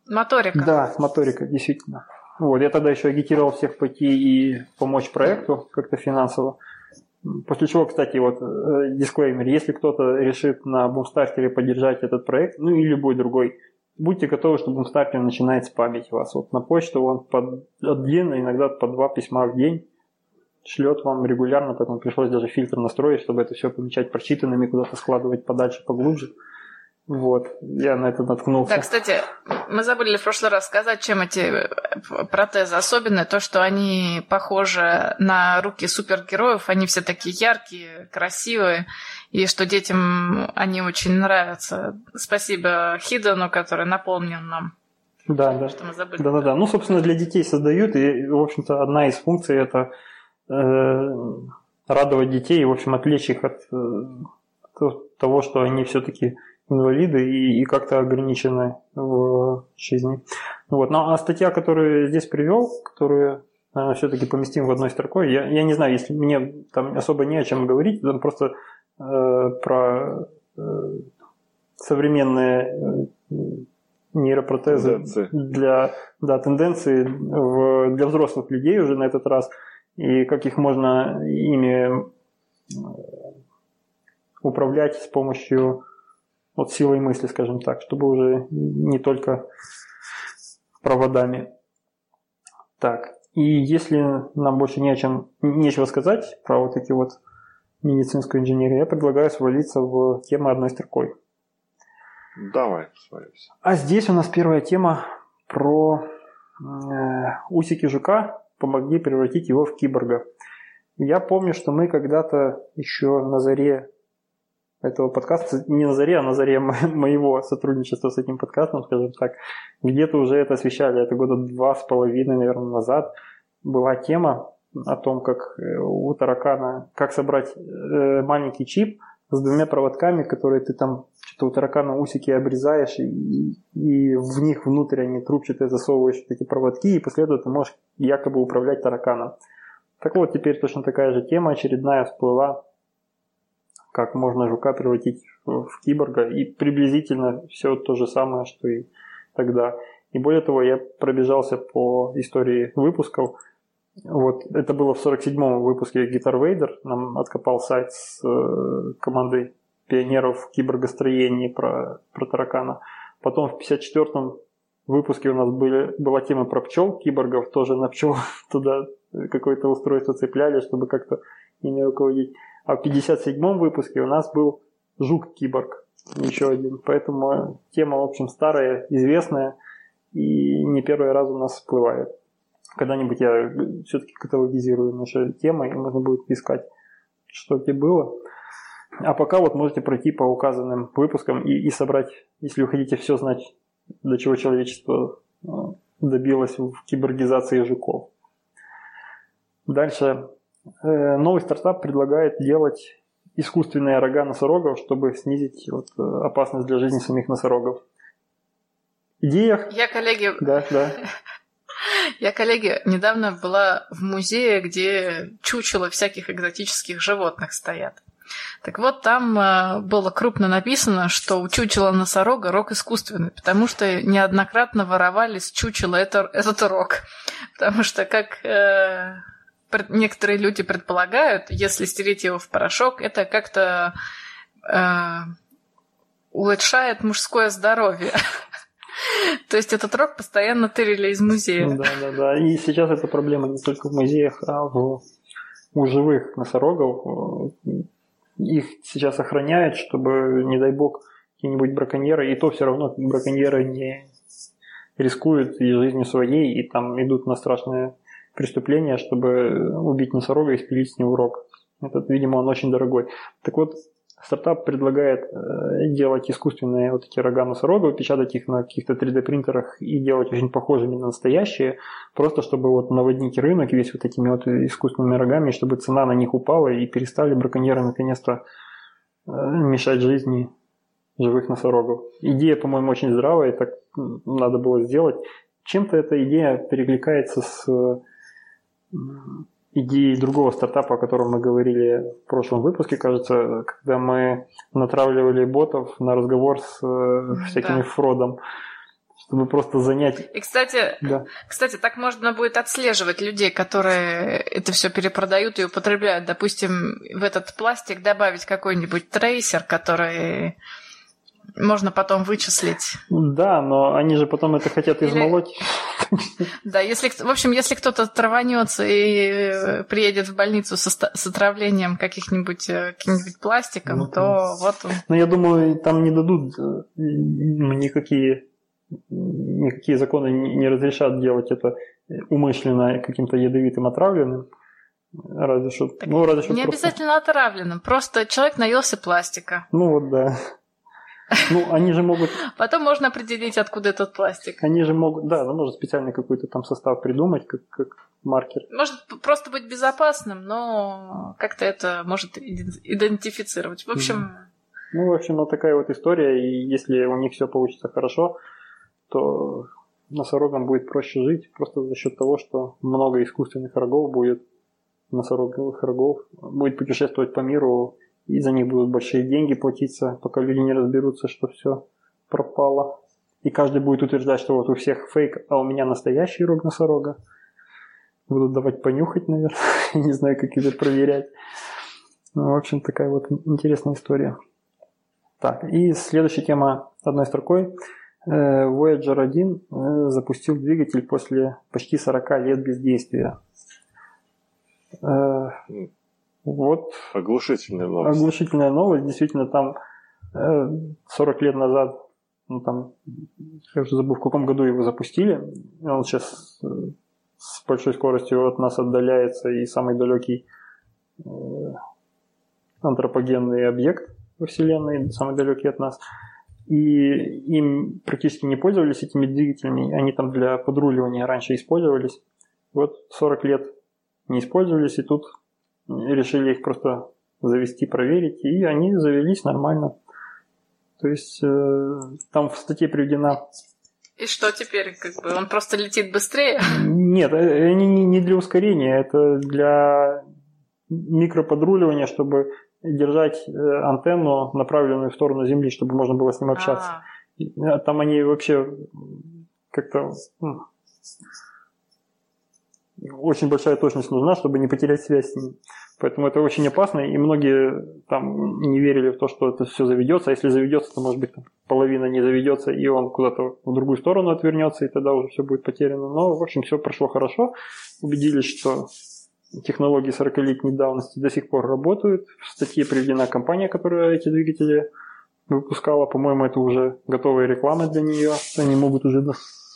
Моторика. Да, моторика, действительно. Вот, я тогда еще агитировал всех пойти и помочь проекту как-то финансово. После чего, кстати, вот э, дисклеймер, если кто-то решит на бумстартере поддержать этот проект, ну и любой другой, будьте готовы, что бумстартер начинает спамить вас. Вот на почту он под, один, иногда по два письма в день шлет вам регулярно, поэтому пришлось даже фильтр настроить, чтобы это все помечать прочитанными, куда-то складывать подальше, поглубже. Вот, я на это наткнулся. Да, кстати, мы забыли в прошлый раз сказать, чем эти протезы особенные. То, что они похожи на руки супергероев, они все такие яркие, красивые, и что детям они очень нравятся. Спасибо Хидену, который напомнил нам, Да, да. что мы забыли. Да-да-да. Ну, собственно, для детей создают, и, в общем-то, одна из функций это э, радовать детей и, в общем, отвлечь их от э, то- того, что они все-таки инвалиды и, и как-то ограничены в жизни. Вот. Ну, а статья, которую я здесь привел, которую все-таки поместим в одной строкой. Я, я не знаю, если мне там особо не о чем говорить, там просто э, про э, современные э, нейропротезы тенденции. для да, тенденции в, для взрослых людей уже на этот раз, и как их можно ими э, управлять с помощью вот силой мысли, скажем так, чтобы уже не только проводами. Так, и если нам больше не о чем, нечего сказать про вот эти вот медицинскую инженерию, я предлагаю свалиться в тему одной строкой. Давай, свалимся. А здесь у нас первая тема про э, усики жука помогли превратить его в киборга. Я помню, что мы когда-то еще на заре этого подкаста, не на заре, а на заре моего сотрудничества с этим подкастом, скажем так, где-то уже это освещали, это года два с половиной, наверное, назад, была тема о том, как э, у таракана, как собрать э, маленький чип с двумя проводками, которые ты там что-то у таракана усики обрезаешь, и, и в них внутрь они трубчатые засовываешь эти проводки, и после этого ты можешь якобы управлять тараканом. Так вот, теперь точно такая же тема очередная всплыла как можно жука превратить в киборга, и приблизительно все то же самое, что и тогда. И более того, я пробежался по истории выпусков. Вот это было в 47-м выпуске Guitar Vader. Нам откопал сайт с э, командой пионеров в киборгостроении про, про таракана. Потом в 54-м выпуске у нас были, была тема про пчел, киборгов, тоже на пчел туда какое-то устройство цепляли, чтобы как-то ими руководить. А в 57-м выпуске у нас был Жук-киборг, еще один. Поэтому тема, в общем, старая, известная и не первый раз у нас всплывает. Когда-нибудь я все-таки каталогизирую наши темы, и можно будет искать, что где было. А пока вот можете пройти по указанным выпускам и, и собрать, если вы хотите все знать, до чего человечество э, добилось в киборгизации жуков. Дальше новый стартап предлагает делать искусственные рога носорогов, чтобы снизить вот, э, опасность для жизни самих носорогов. Идея... Я, коллеги... Да, да. Я, коллеги, недавно была в музее, где чучело всяких экзотических животных стоят. Так вот, там э, было крупно написано, что у чучела носорога рог искусственный, потому что неоднократно воровали с чучела это, этот рог. Потому что, как э, некоторые люди предполагают, если стереть его в порошок, это как-то э, улучшает мужское здоровье. То есть этот рог постоянно тырили из музея. Да, да, да. И сейчас эта проблема не только в музеях, а в, у живых носорогов. Их сейчас охраняют, чтобы, не дай бог, какие-нибудь браконьеры, и то все равно браконьеры не рискуют и жизнью своей, и там идут на страшные преступление, чтобы убить носорога и спилить с него рог. Этот, видимо, он очень дорогой. Так вот, стартап предлагает э, делать искусственные вот эти рога носорога, печатать их на каких-то 3D принтерах и делать очень похожими на настоящие, просто чтобы вот наводнить рынок весь вот этими вот искусственными рогами, чтобы цена на них упала и перестали браконьеры наконец-то э, мешать жизни живых носорогов. Идея, по-моему, очень здравая, так надо было сделать. Чем-то эта идея перекликается с идеи другого стартапа, о котором мы говорили в прошлом выпуске, кажется, когда мы натравливали ботов на разговор с э, всякими да. фродом, чтобы просто занять. И кстати, да. кстати, так можно будет отслеживать людей, которые это все перепродают и употребляют. Допустим, в этот пластик добавить какой-нибудь трейсер, который можно потом вычислить. Да, но они же потом это хотят измолоть. Да, если, в общем, если кто-то траванется и э, приедет в больницу с, с отравлением каких-нибудь э, каким-нибудь пластиком, ну, то вот он. Ну, я думаю, там не дадут э, никакие никакие законы не разрешат делать это умышленно каким-то ядовитым отравленным. Разве что. Так ну, разве что не просто... обязательно отравленным, просто человек наелся пластика. Ну вот да. Ну, они же могут... Потом можно определить, откуда этот пластик. Они же могут, да, ну, можно специальный какой-то там состав придумать, как, как маркер. Может просто быть безопасным, но как-то это может идентифицировать. В общем... Ну, в общем, вот такая вот история, и если у них все получится хорошо, то носорогам будет проще жить просто за счет того, что много искусственных рогов будет, носороговых рогов, будет путешествовать по миру, и за них будут большие деньги платиться, пока люди не разберутся, что все пропало. И каждый будет утверждать, что вот у всех фейк, а у меня настоящий рог носорога. Будут давать понюхать, наверное. не знаю, как это проверять. Ну, в общем, такая вот интересная история. Так, и следующая тема одной строкой. Э, Voyager 1 э, запустил двигатель после почти 40 лет бездействия. Э, вот. Оглушительная новость. Оглушительная новость. Действительно, там 40 лет назад, ну там, я уже забыл, в каком году его запустили. Он сейчас с большой скоростью от нас отдаляется и самый далекий антропогенный объект во Вселенной, самый далекий от нас. И им практически не пользовались этими двигателями, они там для подруливания раньше использовались. Вот 40 лет не использовались, и тут решили их просто завести, проверить, и они завелись нормально. То есть э, там в статье приведена... И что теперь? Как бы он просто летит быстрее? Нет, э, они не для ускорения, это для микроподруливания, чтобы держать э, антенну, направленную в сторону Земли, чтобы можно было с ним общаться. А-а-а. Там они вообще как-то очень большая точность нужна, чтобы не потерять связь с ним. Поэтому это очень опасно, и многие там не верили в то, что это все заведется. А если заведется, то, может быть, там, половина не заведется, и он куда-то в другую сторону отвернется, и тогда уже все будет потеряно. Но, в общем, все прошло хорошо. Убедились, что технологии 40-летней давности до сих пор работают. В статье приведена компания, которая эти двигатели выпускала. По-моему, это уже готовая реклама для нее. Они могут уже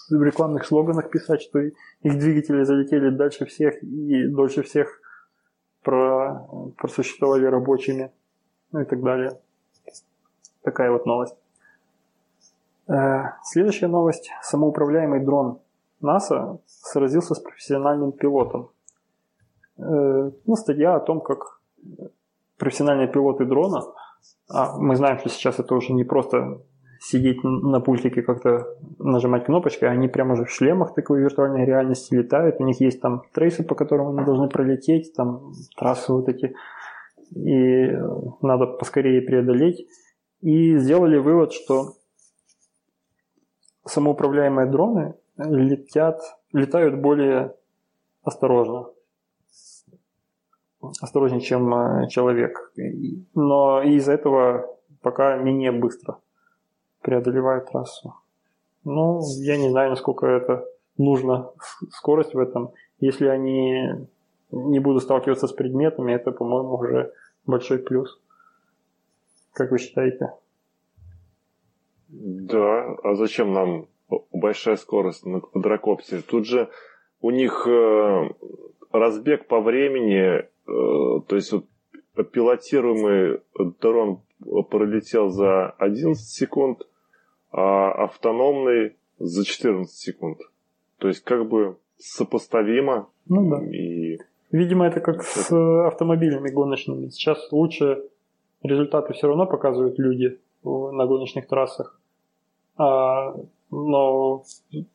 в рекламных слоганах писать, что их двигатели залетели дальше всех и дольше всех про, просуществовали рабочими, ну и так далее. Такая вот новость. Э, следующая новость. Самоуправляемый дрон НАСА сразился с профессиональным пилотом. Э, ну, статья о том, как профессиональные пилоты дрона, а мы знаем, что сейчас это уже не просто сидеть на пультике как-то нажимать кнопочкой, они прямо уже в шлемах такой виртуальной реальности летают, у них есть там трейсы, по которым они должны пролететь, там трассы вот эти, и надо поскорее преодолеть. И сделали вывод, что самоуправляемые дроны летят, летают более осторожно осторожнее, чем э, человек. Но из-за этого пока менее быстро преодолевают трассу. Ну, я не знаю, насколько это нужно, скорость в этом. Если они не будут сталкиваться с предметами, это, по-моему, уже большой плюс. Как вы считаете? Да, а зачем нам большая скорость на квадрокоптере? Тут же у них э, разбег по времени Э, то есть вот пилотируемый дрон пролетел за 11 секунд, а автономный за 14 секунд. То есть как бы сопоставимо. Ну да. И... Видимо, это как с автомобилями гоночными. Сейчас лучше результаты все равно показывают люди на гоночных трассах. А, но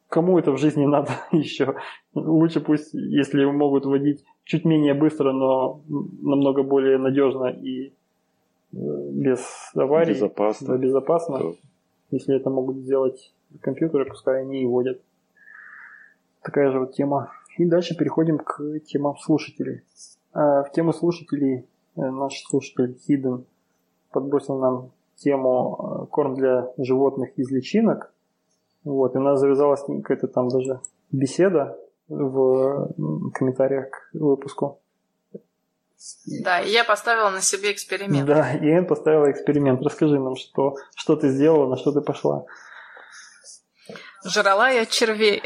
кому это в жизни надо еще? Лучше пусть, если могут водить чуть менее быстро, но намного более надежно и э, без аварий. Безопасно. Да, безопасно. То... Если это могут сделать компьютеры, пускай они и водят. Такая же вот тема. И дальше переходим к темам слушателей. А в тему слушателей э, наш слушатель Hidden подбросил нам тему э, корм для животных из личинок. Вот, и у нас завязалась какая-то там даже беседа в комментариях к выпуску. Да, и я поставила на себе эксперимент. Да, и Энн поставила эксперимент. Расскажи нам, что, что ты сделала, на что ты пошла. Жрала я червей.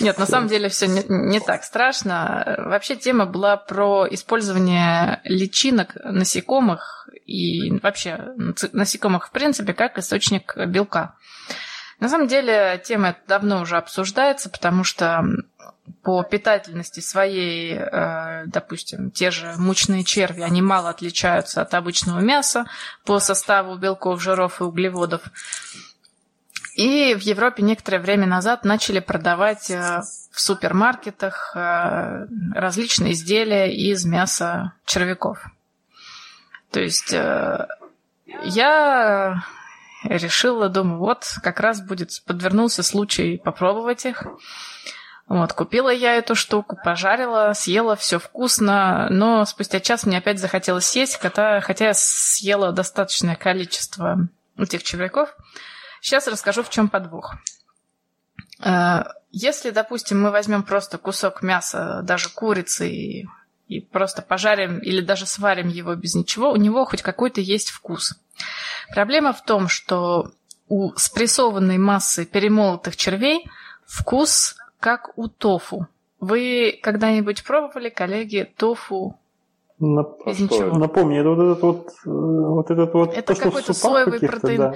Нет, на самом деле все не, не так страшно. Вообще тема была про использование личинок насекомых и вообще насекомых в принципе как источник белка. На самом деле тема давно уже обсуждается, потому что по питательности своей, э, допустим, те же мучные черви, они мало отличаются от обычного мяса по составу белков, жиров и углеводов. И в Европе некоторое время назад начали продавать э, в супермаркетах э, различные изделия из мяса червяков. То есть я решила, думаю, вот как раз будет подвернулся случай попробовать их. Вот, купила я эту штуку, пожарила, съела, все вкусно, но спустя час мне опять захотелось съесть, хотя, хотя я съела достаточное количество этих червяков. Сейчас расскажу, в чем подвох. Э, если, допустим, мы возьмем просто кусок мяса, даже курицы, и, и просто пожарим или даже сварим его без ничего, у него хоть какой-то есть вкус. Проблема в том, что у спрессованной массы перемолотых червей вкус как у тофу. Вы когда-нибудь пробовали, коллеги, тофу Нап... без ничего? Напомни, это вот этот вот, э, вот этот вот это то, какой-то соевый протеин. Да.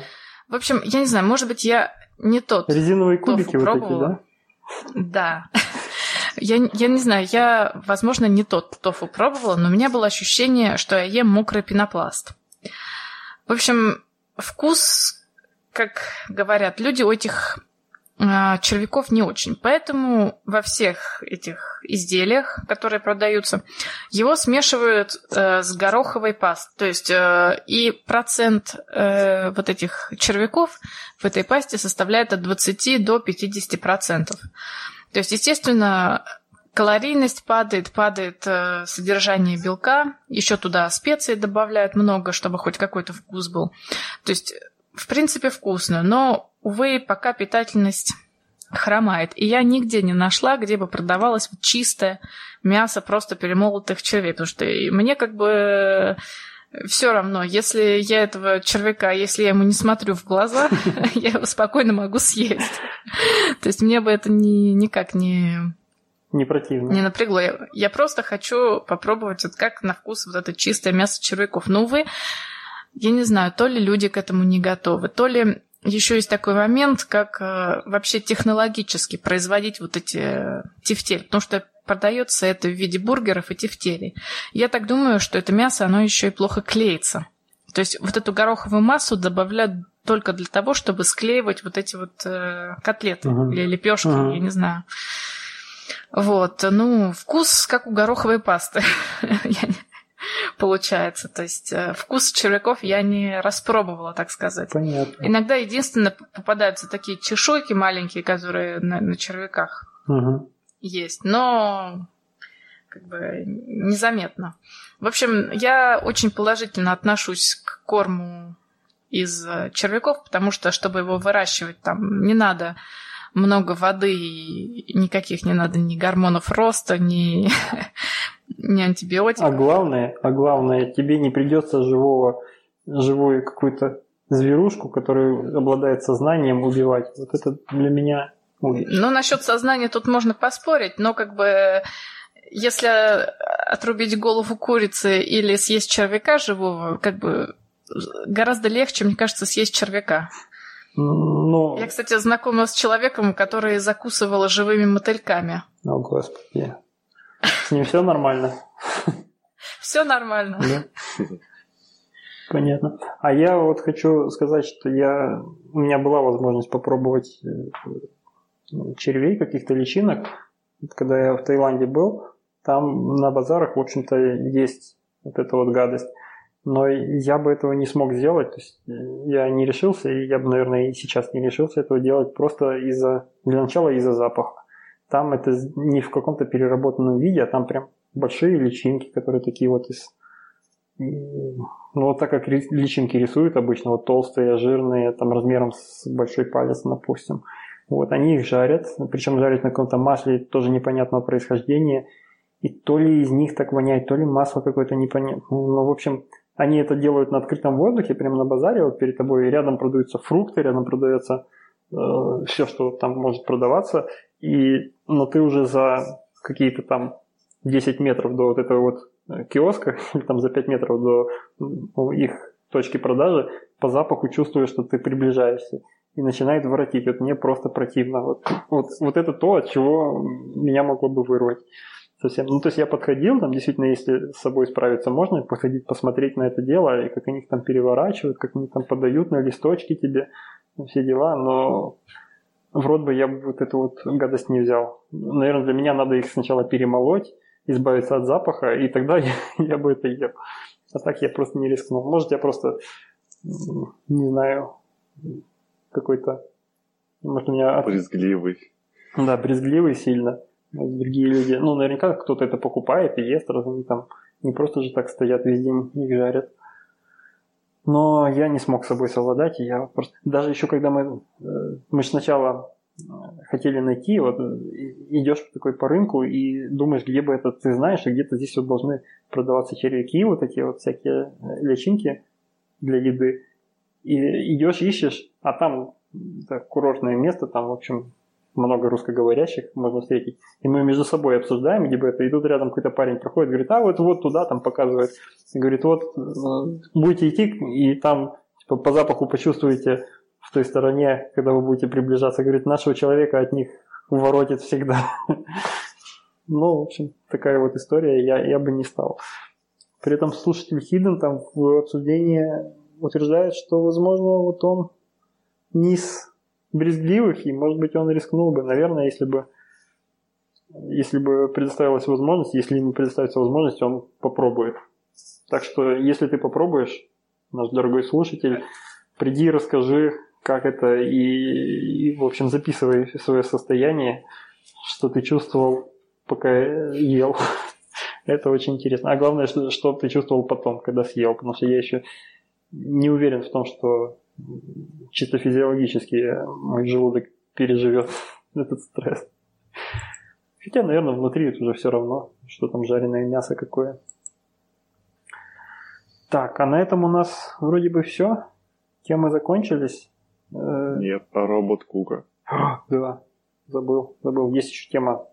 В общем, я не знаю, может быть, я не тот. Резиновые кубики вот пробовала. эти, да? Да. Я, я не знаю, я, возможно, не тот тофу пробовала, но у меня было ощущение, что я ем мокрый пенопласт. В общем, вкус, как говорят люди, у этих червяков не очень. Поэтому во всех этих изделиях, которые продаются, его смешивают э, с гороховой пастой. То есть э, и процент э, вот этих червяков в этой пасте составляет от 20 до 50 процентов. То есть, естественно, калорийность падает, падает э, содержание белка, еще туда специи добавляют много, чтобы хоть какой-то вкус был. То есть, в принципе, вкусно, но увы, пока питательность хромает. И я нигде не нашла, где бы продавалось чистое мясо просто перемолотых червей. Потому что мне как бы все равно, если я этого червяка, если я ему не смотрю в глаза, я его спокойно могу съесть. То есть мне бы это ни, никак не... Не противно. Не напрягло. Я, я просто хочу попробовать, вот как на вкус вот это чистое мясо червяков. Но, увы, я не знаю, то ли люди к этому не готовы, то ли еще есть такой момент, как э, вообще технологически производить вот эти э, тефтели, потому что продается это в виде бургеров и тефтелей. Я так думаю, что это мясо, оно еще и плохо клеится. То есть вот эту гороховую массу добавляют только для того, чтобы склеивать вот эти вот э, котлеты uh-huh. или лепешки, uh-huh. я не знаю. Вот, ну, вкус как у гороховой пасты. получается. То есть э, вкус червяков я не распробовала, так сказать. Понятно. Иногда единственное попадаются такие чешуйки маленькие, которые на, на червяках угу. есть, но как бы незаметно. В общем, я очень положительно отношусь к корму из э, червяков, потому что, чтобы его выращивать, там не надо много воды, никаких не надо ни гормонов роста, ни не антибиотиков. А главное, а главное, тебе не придется живого, живую какую-то зверушку, которая обладает сознанием, убивать. Вот это для меня Ну, насчет сознания тут можно поспорить, но как бы если отрубить голову курицы или съесть червяка живого, как бы гораздо легче, мне кажется, съесть червяка. Но... Я, кстати, знакома с человеком, который закусывал живыми мотыльками. О, Господи. С ним все нормально? Все нормально. Да? Понятно. А я вот хочу сказать, что я, у меня была возможность попробовать э, червей, каких-то личинок. Когда я в Таиланде был, там на базарах, в общем-то, есть вот эта вот гадость. Но я бы этого не смог сделать. То есть э, я не решился, и я бы, наверное, и сейчас не решился этого делать просто из-за, для начала из-за запаха. Там это не в каком-то переработанном виде, а там прям большие личинки, которые такие вот из... Ну, вот так как личинки рисуют обычно, вот толстые, жирные, там размером с большой палец, допустим. Вот они их жарят, причем жарят на каком-то масле тоже непонятного происхождения. И то ли из них так воняет, то ли масло какое-то непонятное. Ну, в общем, они это делают на открытом воздухе, прямо на базаре, вот перед тобой рядом продаются фрукты, рядом продается э, все, что там может продаваться и, но ты уже за какие-то там 10 метров до вот этого вот э, киоска, или там за 5 метров до ну, их точки продажи, по запаху чувствуешь, что ты приближаешься. И начинает воротить. Вот мне просто противно. Вот, вот, вот это то, от чего меня могло бы вырвать совсем. Ну, то есть я подходил, там действительно, если с собой справиться можно, подходить, посмотреть на это дело, и как они их там переворачивают, как они там подают на листочки тебе, все дела, но в рот бы я вот эту вот гадость не взял. Наверное, для меня надо их сначала перемолоть, избавиться от запаха, и тогда я, я бы это ел. А так я просто не рискнул. Может, я просто, не знаю, какой-то... Может, у меня... Брезгливый. Да, брезгливый сильно. Другие люди, ну, наверняка кто-то это покупает и ест, раз они там не просто же так стоят весь день, их жарят. Но я не смог с собой совладать, и я просто... Даже еще когда мы... Э, мы сначала э, хотели найти, вот идешь такой по рынку и думаешь, где бы это ты знаешь, и где-то здесь вот должны продаваться червяки, вот такие вот всякие э, личинки для еды. И идешь, ищешь, а там это курортное место, там, в общем, много русскоговорящих можно встретить. И мы между собой обсуждаем, бы это, и тут рядом какой-то парень проходит, говорит, а вот, вот туда, там показывает. И говорит, вот, э, будете идти, и там типа, по запаху почувствуете в той стороне, когда вы будете приближаться. Говорит, нашего человека от них воротит всегда. Ну, в общем, такая вот история, я, я бы не стал. При этом слушатель Хиден там в обсуждении утверждает, что, возможно, вот он низ брезгливых, и, может быть, он рискнул бы, наверное, если бы если бы предоставилась возможность, если ему предоставится возможность, он попробует. Так что, если ты попробуешь, наш дорогой слушатель, приди, расскажи, как это, и, и в общем, записывай свое состояние, что ты чувствовал, пока ел. Это очень интересно. А главное, что, что ты чувствовал потом, когда съел, потому что я еще не уверен в том, что чисто физиологически мой желудок переживет этот стресс. Хотя, наверное, внутри это уже все равно, что там жареное мясо какое. Так, а на этом у нас вроде бы все. Темы закончились. Э, Нет, про робот Кука. Да, забыл, забыл. Есть еще тема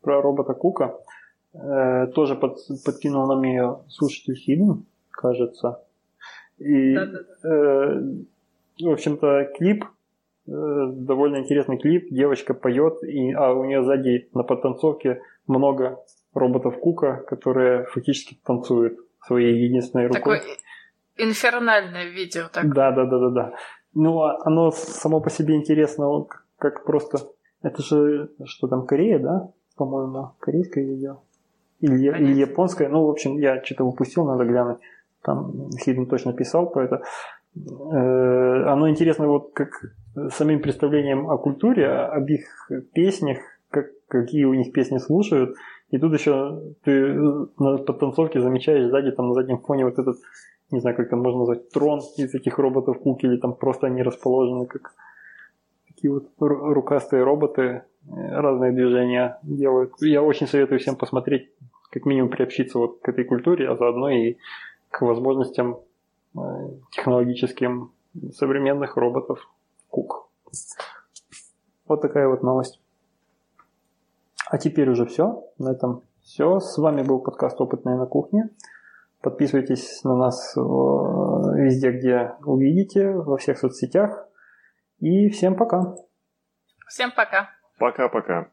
про робота Кука. Э, тоже под, подкинул нам ее слушатель Хиден, кажется. И да, да, да. Э, в общем-то, клип, э, довольно интересный клип, девочка поет, и, а у нее сзади на подтанцовке много роботов Кука, которые фактически танцуют своей единственной рукой. Такое инфернальное видео. Так. Да, да, да, да, да. Ну, а оно само по себе интересно, как просто... Это же, что там, Корея, да? По-моему, корейское видео. Или, или японское. Ну, в общем, я что-то упустил, надо глянуть. Там Хиден точно писал про это. Э, оно интересно вот как самим представлением о культуре, об их песнях, как, какие у них песни слушают. И тут еще ты на подтанцовке замечаешь сзади, там на заднем фоне вот этот, не знаю, как это можно назвать, трон из этих роботов куки, или там просто они расположены как такие вот рукастые роботы, э, разные движения делают. Я очень советую всем посмотреть, как минимум приобщиться вот к этой культуре, а заодно и к возможностям технологическим современных роботов Кук. Вот такая вот новость. А теперь уже все. На этом все. С вами был подкаст «Опытная на кухне». Подписывайтесь на нас э, везде, где увидите, во всех соцсетях. И всем пока. Всем пока. Пока-пока.